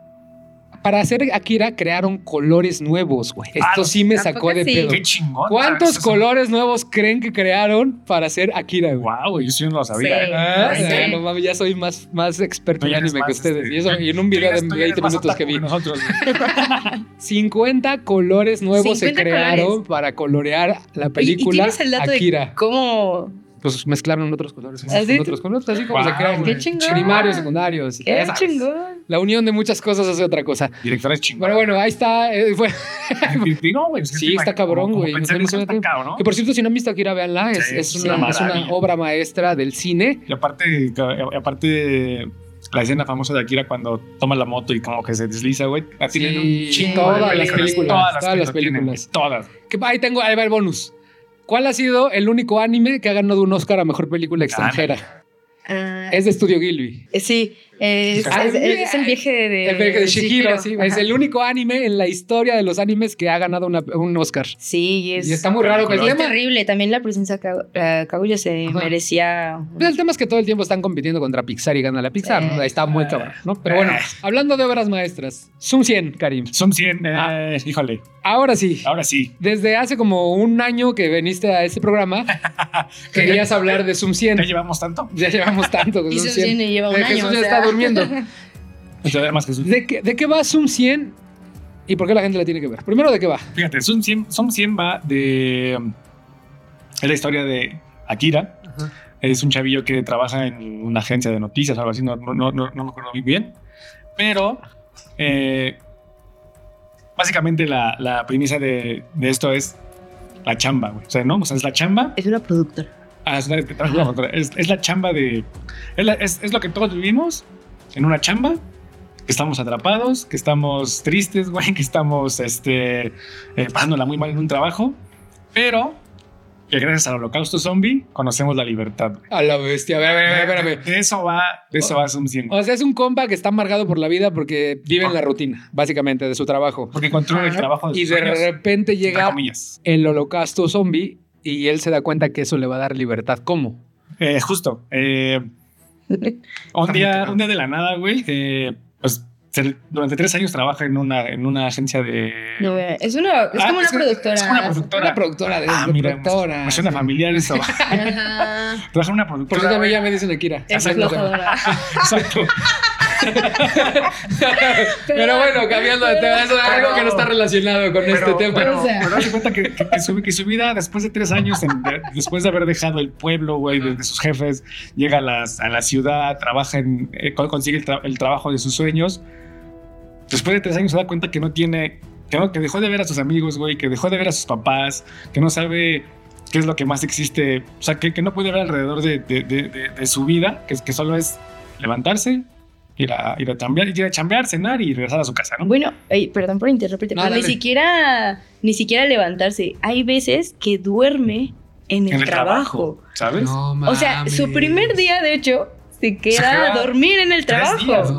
Para hacer Akira crearon colores nuevos, güey. Esto Ah, sí me ¿a sacó de sí? pedo. Qué chingón. ¿Cuántos colores nuevos creen que crearon para hacer Akira, güey? Wow, güey, yo sí no lo sabía. Sí. ¿eh? Ah, Sí. no mames, ya soy más, más experto en anime que ustedes. este, y, eso, y en un video de eres- tú 20 eres más minutos que vi. Nosotros, güey. 50 colores nuevos se 50 crearon colores. para colorear la Oye, ¿Y película tienes el dato Akira. de cómo Pues mezclaron otros colores. ¿Ah, sí? con otros colores, así como se crean. güey. Qué chingón. Primarios, secundarios. Qué ya sabes. chingón. La unión de muchas cosas hace otra cosa. Directores chingones. Bueno, bueno, ahí está. eh, fue- no, güey, Sí, está cabrón, güey. No no Que por cierto, si no han visto Akira, véanla. Es, Sí, es es una, una es una obra maestra del cine. Y aparte, y aparte la escena famosa de Akira cuando toma la moto y como que se desliza, güey. La Sí, tienen un chingo todas de las películas. Todas las películas. tienen. Todas. Que ahí tengo, ahí va el bonus. ¿Cuál ha sido el único anime que ha ganado un Oscar a mejor película extranjera? Ah, Es de Estudio Ghibli. eh, sí, es, Ah, es- es el viaje de, El viaje de Shihiro, sí. Es el único anime en la historia de los animes que ha ganado una- un Oscar. Sí, es, Y está muy raro que el es terrible. También la presencia Kagu- eh, Kaguya se Ajá. merecía. Pues el tema es que todo el tiempo están compitiendo contra Pixar y gana la Pixar. Sí. ¿no? Ahí está muy cabrón, ¿no? Pero bueno, hablando de obras maestras, Zoom 100, Karim. Son 100. eh, Ah. Híjole, Ahora sí, ahora sí. desde hace como un año que viniste a este programa, querías hablar de Zoom 100. ¿Ya llevamos tanto? Ya llevamos tanto con Y Zoom eso 100. tiene, lleva un Eh, año. O sea. Durmiendo. Entonces, Jesús. ¿De qué, ¿De qué va Zoom 100 y por qué la gente la tiene que ver? Primero, ¿de qué va? Fíjate, Zoom 100, Zoom 100 va de. Es la historia de Akira. Es un chavillo que trabaja en una agencia de noticias o algo así, no, no, no, no me acuerdo muy bien. Pero. eh, básicamente, la, la premisa de, de esto es la chamba, güey. O sea, ¿no? O sea, es la chamba. Es una productora. Ah, es, una- es, es la chamba de. Es, la- es- es lo que todos vivimos en una chamba. Que estamos atrapados, que estamos tristes, güey, que estamos este, eh, pasándola muy mal en un trabajo. Pero que gracias al holocausto zombie conocemos la libertad. güey. A la bestia. A ver, a ver, a ver. De eso va, de eso va Zoom 100. O sea, es un compa que está amargado por la vida porque vive en la rutina, básicamente, de su trabajo. Porque encontró el trabajo de Y sus de sueños, repente llega el holocausto zombie y él se da cuenta que eso le va a dar libertad. ¿Cómo? Eh, justo. eh, un, día, un día de la nada, güey, eh, pues durante tres años trabaja en una, en una agencia de... No, eh, es una, es Ah, como una es productora. es como una productora. Una productora de Ah, de mira, productora. me suena familiar eso. Ajá. Trabaja en una Por productora. eso también ya me dicen Akira. Es Exacto. Exacto. Pero bueno, cambiando de tema, eso es algo que no está relacionado con este tema. Pero, O sea. pero cuenta que, que- que su, que su vida, después de tres años, en- de- después de haber dejado el pueblo, güey, de, de sus jefes, llega a, las- a la ciudad, trabaja en, eh, con- consigue el, tra- el trabajo de sus sueños. Después de tres años se da cuenta que no tiene, que, no- que dejó de ver a sus amigos, güey, que dejó de ver a sus papás, que no sabe qué es lo que más existe, o sea, que, que no puede ver alrededor de, de- de- de- de su vida, que, que solo es levantarse, ir a, ir a chambear, ir a chambear, cenar y regresar a su casa, ¿no? Bueno, ey, perdón por interrumpirte, No, pero ni siquiera, ni siquiera levantarse. Hay veces que duerme en el, en el trabajo. trabajo, ¿sabes? No O sea, su primer día, de hecho, se queda a dormir en el tres trabajo. días.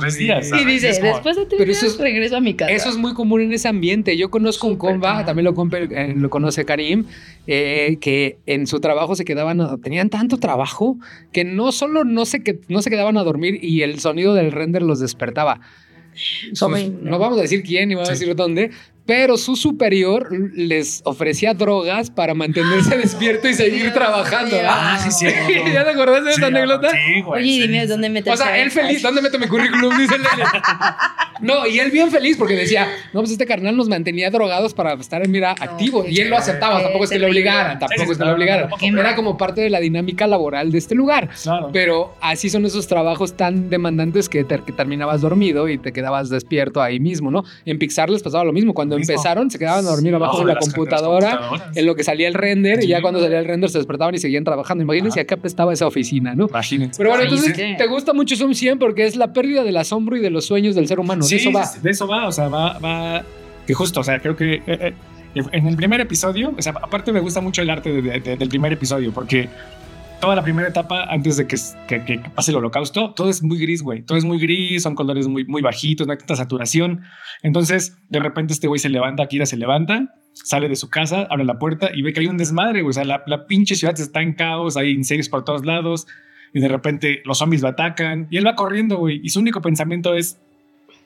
Tres días, y dice, Es después de tres Pero eso días es- regreso a mi casa. Eso es muy común en ese ambiente. Yo conozco un compa, común. también lo, compa- eh, lo conoce Karim, eh, que en su trabajo se quedaban, tenían tanto trabajo que no solo no se, que, no se quedaban a dormir y el sonido del render los despertaba. Sus- no vamos a decir quién ni vamos a decir dónde, pero su superior les ofrecía drogas para mantenerse despierto y seguir Dios trabajando. Ah, sí, sí. ¿Ya te acordás de esa Sí, anécdota? Sí, güey. Oye, sí. dime dónde metes O sea, él feliz, ¿dónde meto mi currículum? Dice el. No, y él bien feliz porque decía, no, pues este carnal nos mantenía drogados para estar, mira, No, activo. Y él lo aceptaba, tampoco es que le terrible. obligaran, tampoco Sí, sí, es que no, obligaran. Era como parte de la dinámica laboral de este lugar. Claro. Pero así son esos trabajos tan demandantes que, te- que terminabas dormido y te quedabas despierto ahí mismo, ¿no? En Pixar les pasaba lo mismo. Cuando Lo mismo. empezaron, se quedaban a dormir abajo Abajo de la computadora, en lo que salía el render, y ya cuando salía el render se despertaban y seguían trabajando. Imagínense acá estaba esa oficina, ¿no? Imagínense. Pero bueno, entonces te gusta mucho Zoom 100 porque es la pérdida del asombro y de los sueños del ser humano, de eso va. De eso va, o sea, va, va, que justo, o sea, creo que eh, eh, en el primer episodio, o sea, aparte me gusta mucho el arte de- de- de- del primer episodio, porque toda la primera etapa, antes de que, que- que pase el holocausto, todo es muy gris, güey, todo es muy gris, son colores muy, muy bajitos, no hay tanta saturación, entonces de repente este güey se levanta, Akira se levanta, sale de su casa, abre la puerta y ve que hay un desmadre, güey, o sea, la, la pinche ciudad está en caos, hay incendios por todos lados, y de repente los zombies lo atacan, y él va corriendo, güey, y su único pensamiento es,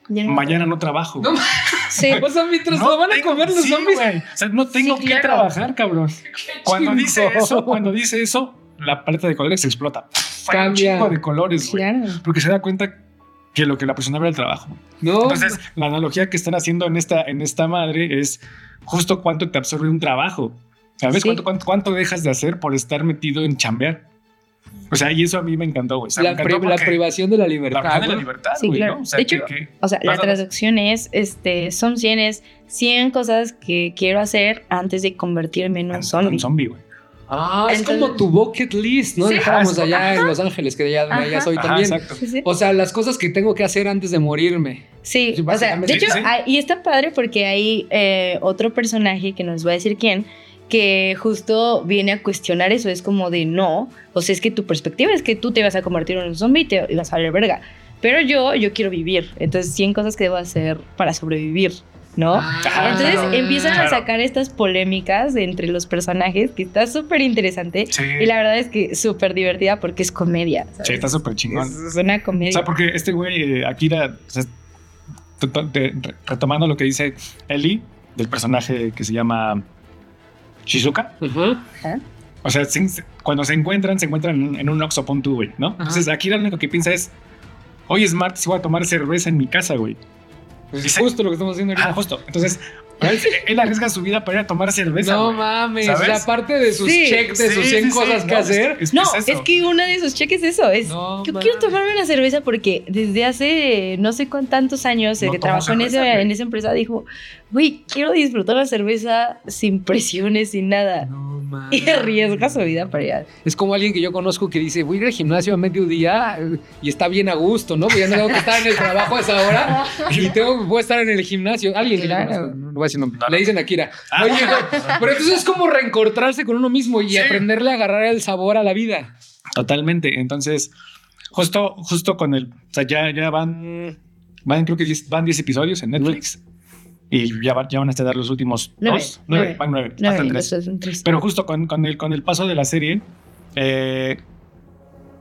Ya mañana no trabajo. No. Sí. O sea, mientras No lo van a tengo- comer los sí, zombies. güey. O sea, no tengo Sí, que claro. trabajar, cabrón. Cuando dice eso, cuando dice eso, la paleta de colores explota. Un Cambia. chingo de colores, güey. Claro. Porque se da cuenta que lo que la presionaba era el trabajo. No, Entonces, la analogía que están haciendo en esta, en esta madre es justo cuánto te absorbe un trabajo. ¿Sabes? Sí. ¿Cuánto, cuánto, cuánto dejas de hacer por estar metido en chambear? O sea, y eso a mí me encantó, güey. O sea, me la, encantó pri- la porque privación de la la libertad. verdad de la libertad, Sí, güey, claro. ¿no? O sea, De que- hecho, que- O sea, la traducción es, este, son 100 es 100 cosas que quiero hacer antes de convertirme en un zombie. un zombie, güey. Ah, es como tu bucket list, ¿no? Sí. Dejábamos Ah, allá ajá. en Los Ángeles, que ya, ya soy Ajá, también. exacto. O sea, las cosas que tengo que hacer antes de morirme. Sí, Sí, o sea, de hecho, Sí, hay- y está padre porque hay eh, otro personaje que nos va a decir quién, que justo viene a cuestionar eso, es como de no, o sea, es que tu perspectiva es que tú te vas a convertir en un zombie y te vas a valer verga, pero yo, yo quiero vivir, entonces 100 cosas que debo hacer para sobrevivir, ¿no? Ah, Entonces claro. empiezan a sacar estas polémicas de entre los personajes que está súper interesante Sí. y la verdad es que súper divertida porque es comedia. ¿sabes? Sí, está súper chingón. Es, es una comedia. O sea, porque este güey, eh, Akira, o sea, retomando lo que dice Eli, del personaje que se llama Shizuka. O sea, se- se- cuando se encuentran, se encuentran en, un Oxxo güey, ¿no? Entonces, Akira lo único que piensa es, hoy es martes y voy a tomar cerveza en mi casa, güey. Pues es justo lo que estamos haciendo Ah, ahorita. justo. Entonces, él, él arriesga su vida para ir a tomar cerveza, No mames, ¿Sabes? o sea, aparte de sus Sí. checks, de Sí, sus sí, 100 sí, cosas que no, hacer. es- No, es que una de sus cheques es eso, es No, yo mames. quiero tomarme una cerveza porque desde hace no sé cuántos años No que trabajó en, güey. en esa empresa dijo, güey, quiero disfrutar la cerveza sin presiones, sin nada. No mames. Y arriesga su vida para allá. Es como alguien que yo conozco que dice, voy a ir al gimnasio a mediodía y está bien a gusto, ¿no? Pues ya no tengo que estar en el trabajo a esa hora y tengo, voy a estar en el gimnasio. Alguien Claro. no, no voy a decir nombre. No, no. Le dicen a Kira. Ah. Oye, pero entonces es como reencontrarse con uno mismo y Sí. aprenderle a agarrar el sabor a la vida. Totalmente. Entonces, justo, justo con el. O sea, ya, ya van. Van, creo que 10 van 10 episodios en Netflix. Y ya, va- ya van a estar los últimos Nueve, dos. Nueve, nueve. van nueve. Faltan los tres. tres. Pero justo con, con, el, con el paso de la serie, eh,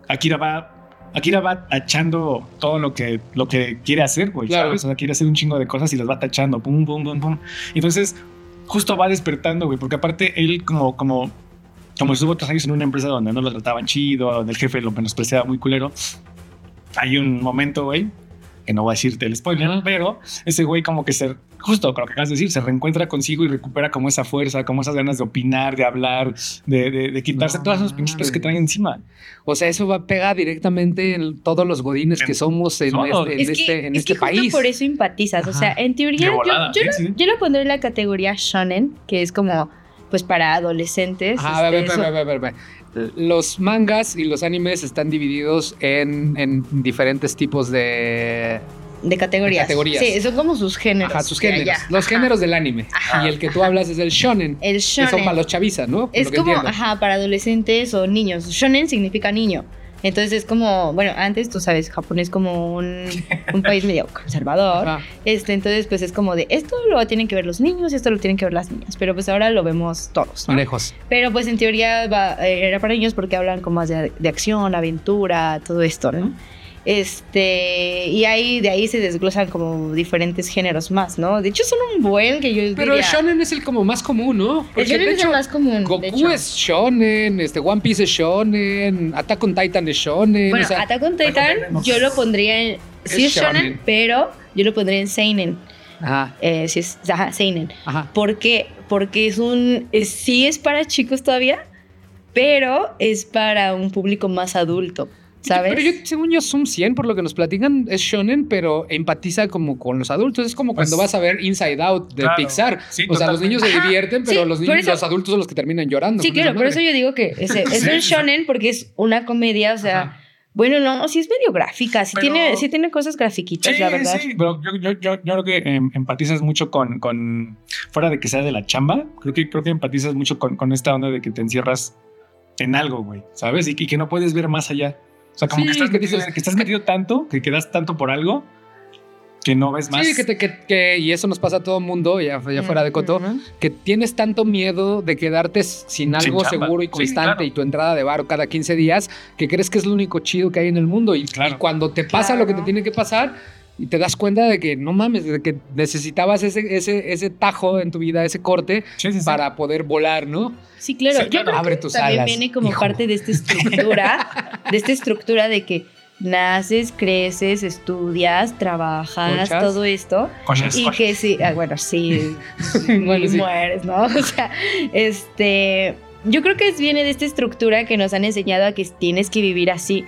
Akira va. Akira va tachando todo lo que, lo que quiere hacer, güey. Claro. ¿sabes? O sea, quiere hacer un chingo de cosas y las va tachando. Pum, pum, pum, pum. Entonces, justo va despertando, güey. Porque aparte, él, como, como, como estuvo otros años en una empresa donde no lo trataban chido, donde el jefe lo menospreciaba muy culero, hay un momento, güey, que no voy a decirte el spoiler, pero ese güey como que se, justo con lo que acabas de decir, se reencuentra consigo y recupera como esa fuerza, como esas ganas de opinar, de hablar, de, de, de quitarse No todas esas pinches que traen encima. O sea, eso va a pegar directamente en todos los godines que somos en este, en Es que, este, en es este que justo país. por eso empatizas. O sea, en teoría, yo, yo lo, yo lo pondré en la categoría shonen, que es como, pues para adolescentes. Ajá, a ver, este, a ver, eso- a ver, a ver, a ver. Los mangas y los animes están divididos en, en diferentes tipos de, de categorías. de categorías. Sí, son como sus géneros. ajá, sus géneros. Los Ajá. géneros del anime. Ajá. Y el que tú hablas es el shonen. El Que shonen. son para los chavizas, ¿no? Por Es que como, entiendo. ajá, para adolescentes o niños. Shonen significa niño. Entonces es como, bueno, antes tú sabes, Japón es como un, un país medio conservador. Ajá. Este, entonces, pues es como de esto lo tienen que ver los niños y esto lo tienen que ver las niñas. Pero pues ahora lo vemos todos. ¿no? Lejos. Pero pues en teoría va- eh, era para niños porque hablan como más de, de acción, aventura, todo esto, ¿no? Este, y ahí de ahí se desglosan como diferentes géneros más, ¿no? De hecho son un buen que yo Pero el diría. shonen es el como más común, ¿no? el shonen de es el hecho, más común. de Goku hecho. es shonen, este, One Piece es shonen, Attack on Titan es shonen. Bueno, o sea, Attack on Titan yo lo pondría en sí Es es shonen, shonen. pero yo lo pondría en seinen. ajá, Eh, sí es, ajá, seinen. ajá. ¿Por qué? Porque es un es- sí es para chicos todavía, pero es para un público más adulto, ¿sabes? Pero yo, según yo, Zoom 100, por lo que nos platican, es shonen, pero empatiza como con los adultos. Es como cuando Pues, vas a ver Inside Out de claro. Pixar. Sí, o sea, los niños se Ajá, divierten, pero sí, los, niños, eso- los adultos son los que terminan llorando. Sí, claro, por eso yo digo que es, es Sí, un shonen porque es una comedia, o sea, Ajá. Bueno, no, sí es medio gráfica, sí, Pero- tiene, sí tiene cosas grafiquitas, Sí, la verdad. sí, pero yo, yo, yo, yo creo que em, empatizas mucho con, con, fuera de que sea de la chamba, creo que, creo que empatizas mucho con, con esta onda de que te encierras en algo, güey, ¿sabes? Y, y que no puedes ver más allá. O sea, como Sí, que, estás que metido, dices- que estás metido tanto, que quedas tanto por algo, que no ves más. Sí, que, te- que- que- y eso nos pasa a todo mundo, ya, ya fuera de coto, Ujú. que tienes tanto miedo de quedarte sin algo chamba. seguro y Sí, constante claro. y tu entrada de bar cada 15 días, que crees que es lo único chido que hay en el mundo. Y, Claro. y cuando te pasa lo que te Claro. tiene que pasar, y te das cuenta de que no mames, de que necesitabas ese, ese, ese tajo en tu vida, ese corte, Sí, sí, sí. para poder volar, ¿no? Sí, claro. Yo claro. creo Abre que tus también alas, viene como hijo. parte de esta estructura, de esta estructura de que naces, creces, estudias, trabajas, Conchas. todo esto. Coches, Y coches. que sí, ah, bueno, sí, Bueno, mueres, ¿no? O sea, este, yo creo que viene de esta estructura que nos han enseñado a que tienes que vivir así.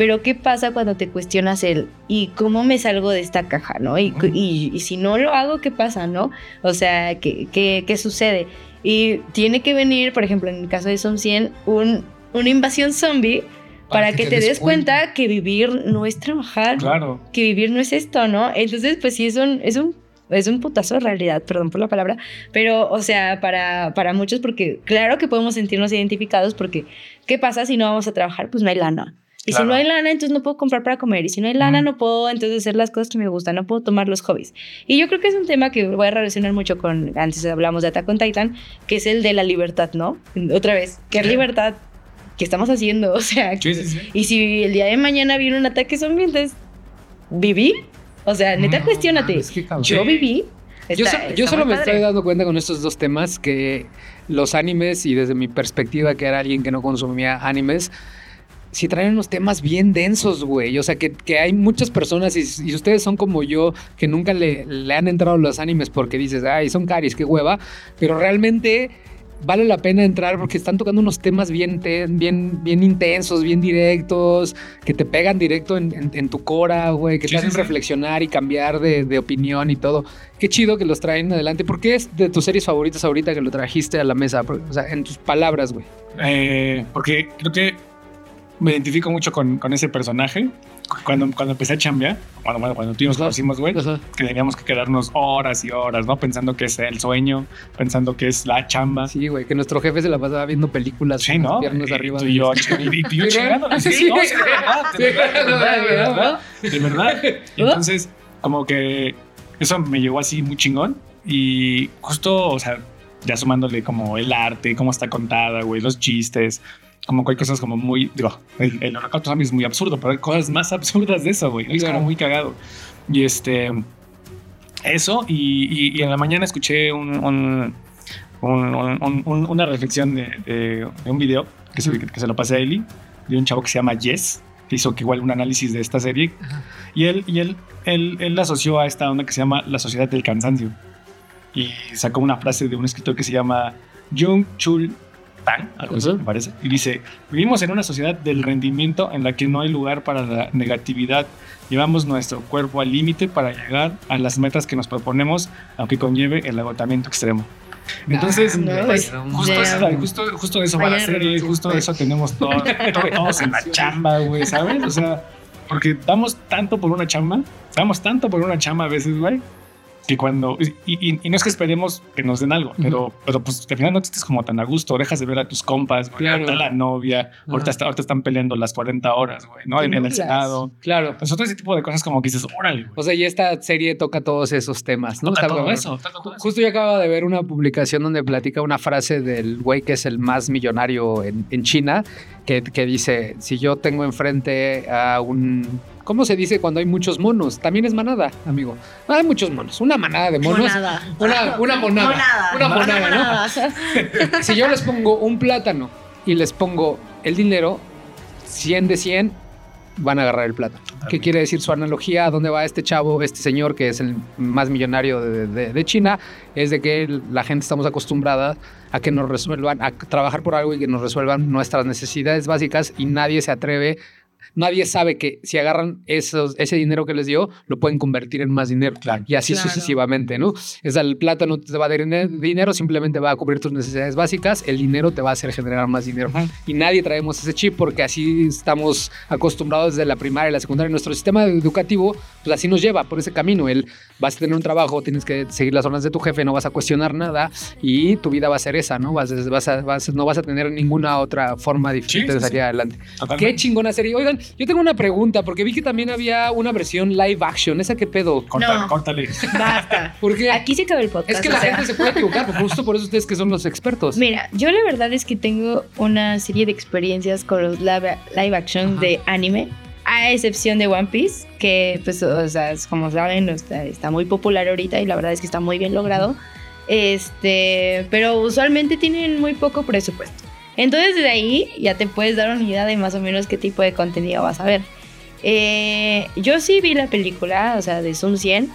Pero ¿qué pasa cuando te cuestionas el y cómo me salgo de esta caja, no? Y, y- y si no lo hago, ¿qué pasa, no? O sea, ¿qué, qué, qué sucede? Y tiene que venir, por ejemplo, en el caso de Som 100, un, una invasión zombie para, que, te, des cuenta que vivir no es trabajar, Claro. que vivir no es esto, ¿no? Entonces, pues sí, es un, es un, es un putazo de realidad, perdón por la palabra, pero, o sea, para, para muchos, porque claro que podemos sentirnos identificados, porque ¿qué pasa si no vamos a trabajar? Pues no hay lana. Y Claro. si no hay lana, entonces no puedo comprar para comer. Y si no hay lana, Ujú. no puedo entonces hacer las cosas que me gustan, no puedo tomar los hobbies. Y yo creo que es un tema que voy a relacionar mucho con, antes hablamos de Attack on Titan, que es el de la libertad, ¿no? Otra vez, ¿qué Sí. libertad? ¿Qué estamos haciendo? O sea, Sí, sí, y si el día de mañana viene un ataque zombie, entonces, ¿viví? O sea, neta, No, cuestiónate. mames, qué cabrón. Yo viví. Yo, Está- so- yo solo me padre. estoy dando cuenta con estos dos temas que los animes y desde mi perspectiva que era alguien que no consumía animes, sí traen unos temas bien densos, güey. O sea, que, que hay muchas personas y, y ustedes son como yo que nunca le, le han entrado los animes porque dices, ay, son caris, qué hueva. Pero realmente vale la pena entrar porque están tocando unos temas bien, bien, bien intensos, bien directos, que te pegan directo en, en- en tu cora, güey, que Sí, te hacen sí, sí. reflexionar y cambiar de, de opinión y todo. Qué chido que los traen adelante. ¿Por qué es de tus series favoritas ahorita que lo trajiste a la mesa? O sea, en tus palabras, güey. Eh, porque creo que me identifico mucho con, con ese personaje. Cuando, cuando empecé a chambear, cuando, bueno, cuando tú y nos conocimos, güey, que teníamos que quedarnos horas y horas, ¿no? Pensando que es el sueño, pensando que es la chamba. Sí, güey, que nuestro jefe se la pasaba viendo películas Sí, con ¿no? piernas Y arriba. tú y yo, y, y tú y yo Sí, chingando. Sí, Sí. no, sí, de verdad, de verdad. Y entonces, como que eso me llegó así muy chingón. Y justo, o sea, ya sumándole como el arte, cómo está contada, güey, los chistes, como que hay cosas como muy, digo, el, el holocausto zombie es muy absurdo, pero hay cosas más absurdas de eso, güey. Es Claro. como muy cagado. Y este, eso, y, y- y en la mañana escuché un, un- un- un- un- una reflexión de, de- de un video que se, que se lo pasé a Eli, de un chavo que se llama Jess, que hizo que igual un análisis de esta serie. Y él, y él, él, él la asoció a esta onda que se llama la sociedad del cansancio. Y sacó una frase de un escritor que se llama Jung Chul Tan, algo así me parece. Y dice, vivimos en una sociedad del rendimiento en la que no hay lugar para la negatividad. Llevamos nuestro cuerpo al límite para llegar a las metas que nos proponemos, aunque conlleve el agotamiento extremo. Entonces, no, pues, justo, eso, justo, justo de eso va la serie, justo de eso tenemos todo, todo- todos en la chamba, güey, ¿sabes? O sea, porque damos tanto por una chamba, damos tanto por una chamba a veces, güey, que cuando, y, y- y no es que esperemos que nos den algo, pero, pero pues al final no te estés como tan a gusto, dejas de ver a tus compas, güey, Claro. ahorita la novia, ahorita, está- ahorita están peleando las 40 horas, güey, ¿no? En, en el. Senado. Claro. Pues otro ese tipo de cosas como que dices, órale, güey. O sea, y esta serie toca todos esos temas, ¿no? Toca Está todo bueno. eso, toca todo eso. Justo yo acabo de ver una publicación donde platica una frase del güey que es el más millonario en, en China, que, que dice, si yo tengo enfrente a un... ¿Cómo se dice cuando hay muchos monos? También es manada, amigo. No hay muchos monos, una manada de monos. Monada. Una, una monada. Monada. Una monada, ¿no? monada. Si yo les pongo un plátano y les pongo el dinero, 100 de 100, van a agarrar el plátano. ¿Qué quiere decir su analogía? ¿A dónde va este chavo, este señor que es el más millonario de, de- de China? Es de que la gente estamos acostumbrada a que nos resuelvan, a trabajar por algo y que nos resuelvan nuestras necesidades básicas y nadie se atreve nadie sabe que si agarran esos, ese dinero que les dio, lo pueden convertir en más dinero. Claro. Y así Claro. sucesivamente, ¿no? Es el plata no te va a dar dine- dinero, simplemente va a cubrir tus necesidades básicas, el dinero te va a hacer generar más dinero. Ajá. Y nadie traemos ese chip porque así estamos acostumbrados desde la primaria y la secundaria. Nuestro sistema educativo, pues así nos lleva por ese camino. El vas a tener un trabajo, tienes que seguir las órdenes de tu jefe, no vas a cuestionar nada y tu vida va a ser esa, ¿no? Vas, vas a- vas- no vas a tener ninguna otra forma diferente Sí, de salir sí. adelante. Qué Totalmente. chingona serie. Oigan, yo tengo una pregunta porque vi que también había una versión live action. ¿Esa qué pedo? Córtale, No. córtale. Basta. Porque Aquí se acaba el podcast. es que la sea. gente se puede equivocar, pero justo por eso ustedes que son los expertos. Mira, yo la verdad es que tengo una serie de experiencias con los live, live action Ajá. de anime, a excepción de One Piece, que pues, o sea, como saben, está, está muy popular ahorita y la verdad es que está muy bien logrado. Este, pero usualmente tienen muy poco presupuesto. Entonces de ahí ya te puedes dar una idea de más o menos qué tipo de contenido vas a ver. Eh, yo sí vi la película, o sea, de Zoom 100.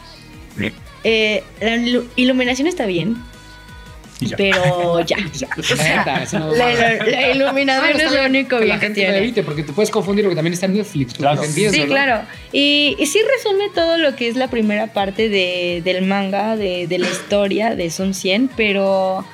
Bien. Eh, la ilu- iluminación está bien, ya. pero ya. Neta, eso no La, va. la- la iluminación Bueno, es lo bien único que bien la que gente la tiene. evite porque te puedes confundir porque también está en Netflix. Claro. entiendes, Sí, ¿no? claro. Y, y sí resume todo lo que es la primera parte de, del manga, de, de la historia de Sun 100, pero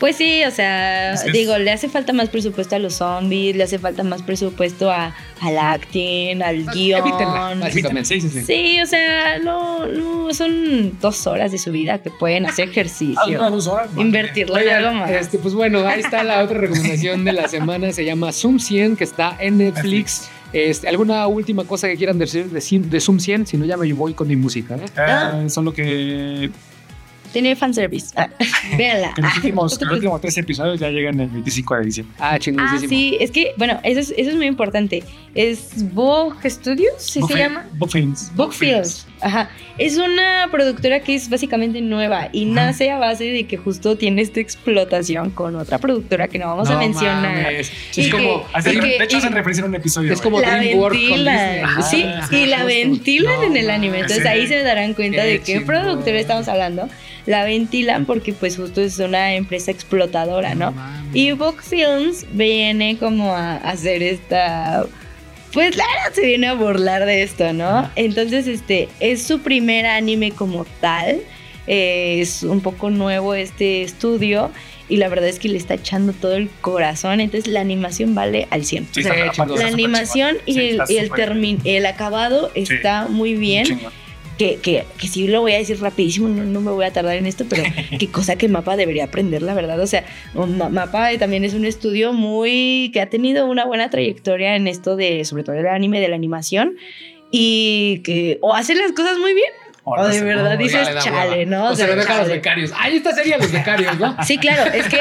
pues sí, o sea, Es que es- digo, le hace falta más presupuesto a los zombies, le hace falta más presupuesto a, al acting, al guion. Evítenla, básicamente. Sí, sí, sí. Sí, o sea, no, no, son dos horas de su vida que pueden hacer Ah, ejercicio. unas dos horas, madre. Invertirlo en algo más. este, pues bueno, ahí está la otra recomendación de la semana. Se llama Zoom 100, que está en Netflix. Este, ¿Alguna última cosa que quieran decir de, de Zoom 100? Si no, ya me voy con mi música. ¿eh? Eh, solo que, Tiene fanservice. Ah, véanla. los, últimos, No te los últimos tres episodios ya llegan el 25 de diciembre. Ah, Ah, chingosísimo. sí, es que, bueno, eso es, eso es muy importante. Es Vogue Studios, ¿sí se llama? Film- Book Films. Book Films. Ajá. Es una productora que es básicamente nueva y Ajá. nace a base de que justo tiene esta explotación con otra productora que no vamos a No mencionar. mames. Es que- como, Así, y que- de hecho, hacen referencia a un episodio. es como La ventilan, Ah, sí, ajá, y la ventilan No en el anime. Entonces ahí se darán cuenta Qué de qué productora estamos hablando. La ventilan porque pues justo es una empresa explotadora, ¿no? Y Vogue Films viene como a hacer esta. Pues la verdad se viene a burlar de esto, ¿no? Entonces, este es su primer anime como tal. Eh, es un poco nuevo este estudio. Y la verdad es que le está echando todo el corazón. Entonces la animación vale al 100. Sí, la súper animación y Sí, el, y el, súper termin- el acabado Sí. está muy bien. Que, que, que sí lo voy a decir rapidísimo, no, no me voy a tardar en esto, pero qué cosa que Mapa debería aprender, la verdad. O sea, Ma- Mapa también es un estudio muy que ha tenido una buena trayectoria en esto de, sobre todo el anime, de la animación, y que o hace las cosas muy bien, o de verdad No, dices, chale. ¿no? O se lo deja a los becarios. Ay, esta sería los becarios, ¿no? Sí, claro, es que,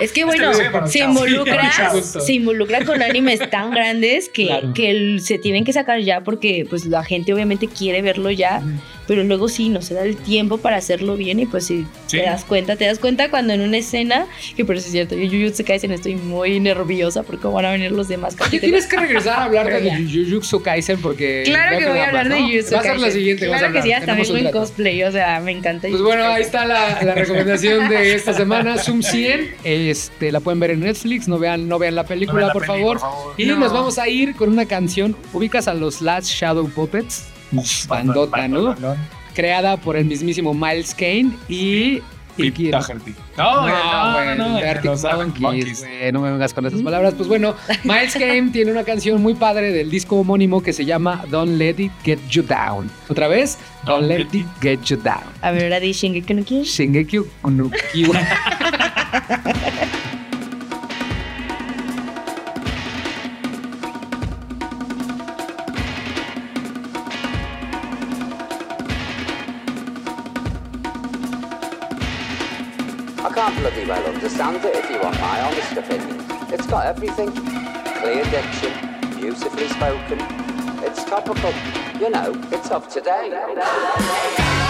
es que bueno, Este los se involucra, Sí, se involucra con animes tan grandes que, Claro. que se tienen que sacar ya porque pues la gente obviamente quiere verlo ya, pero luego sí, no se da el tiempo para hacerlo bien y pues sí, Sí. te das cuenta, te das cuenta cuando en una escena, que por eso es cierto, yo Jujutsu Kaisen estoy muy nerviosa porque van a venir los demás capítulos. tienes que regresar a hablar de. Jujutsu Kaisen porque... Claro que voy a hablar de. Jujutsu Va a ser la Kaisen. siguiente. vas a Claro que sí, hasta mismo en cosplay, o sea, me encanta. Pues bueno, ahí Kaisen. está la, la recomendación de esta semana, Zoom 100. Este, la pueden ver en Netflix, no vean, no vean la película, No vean la por, favor. por favor. Y No. nos vamos a ir con una canción. ¿Ubicas a los Last Shadow Puppets? Uf, bandota, ¿no? Creada por el mismísimo Miles Kane y... Pete? Doherty. No, no, no, Monkeys, no me vengas con esas palabras. Pues bueno, Miles Kane tiene una canción muy padre del disco homónimo que se llama Don't Let It Get You Down. Otra vez, Don't Let It Get You Down. A ver, ahora di Shingeki no. Shingeki no bloody well understand it if you want my honest opinion. It's got everything. Clear diction, beautifully spoken. It's topical. You know, it's of today.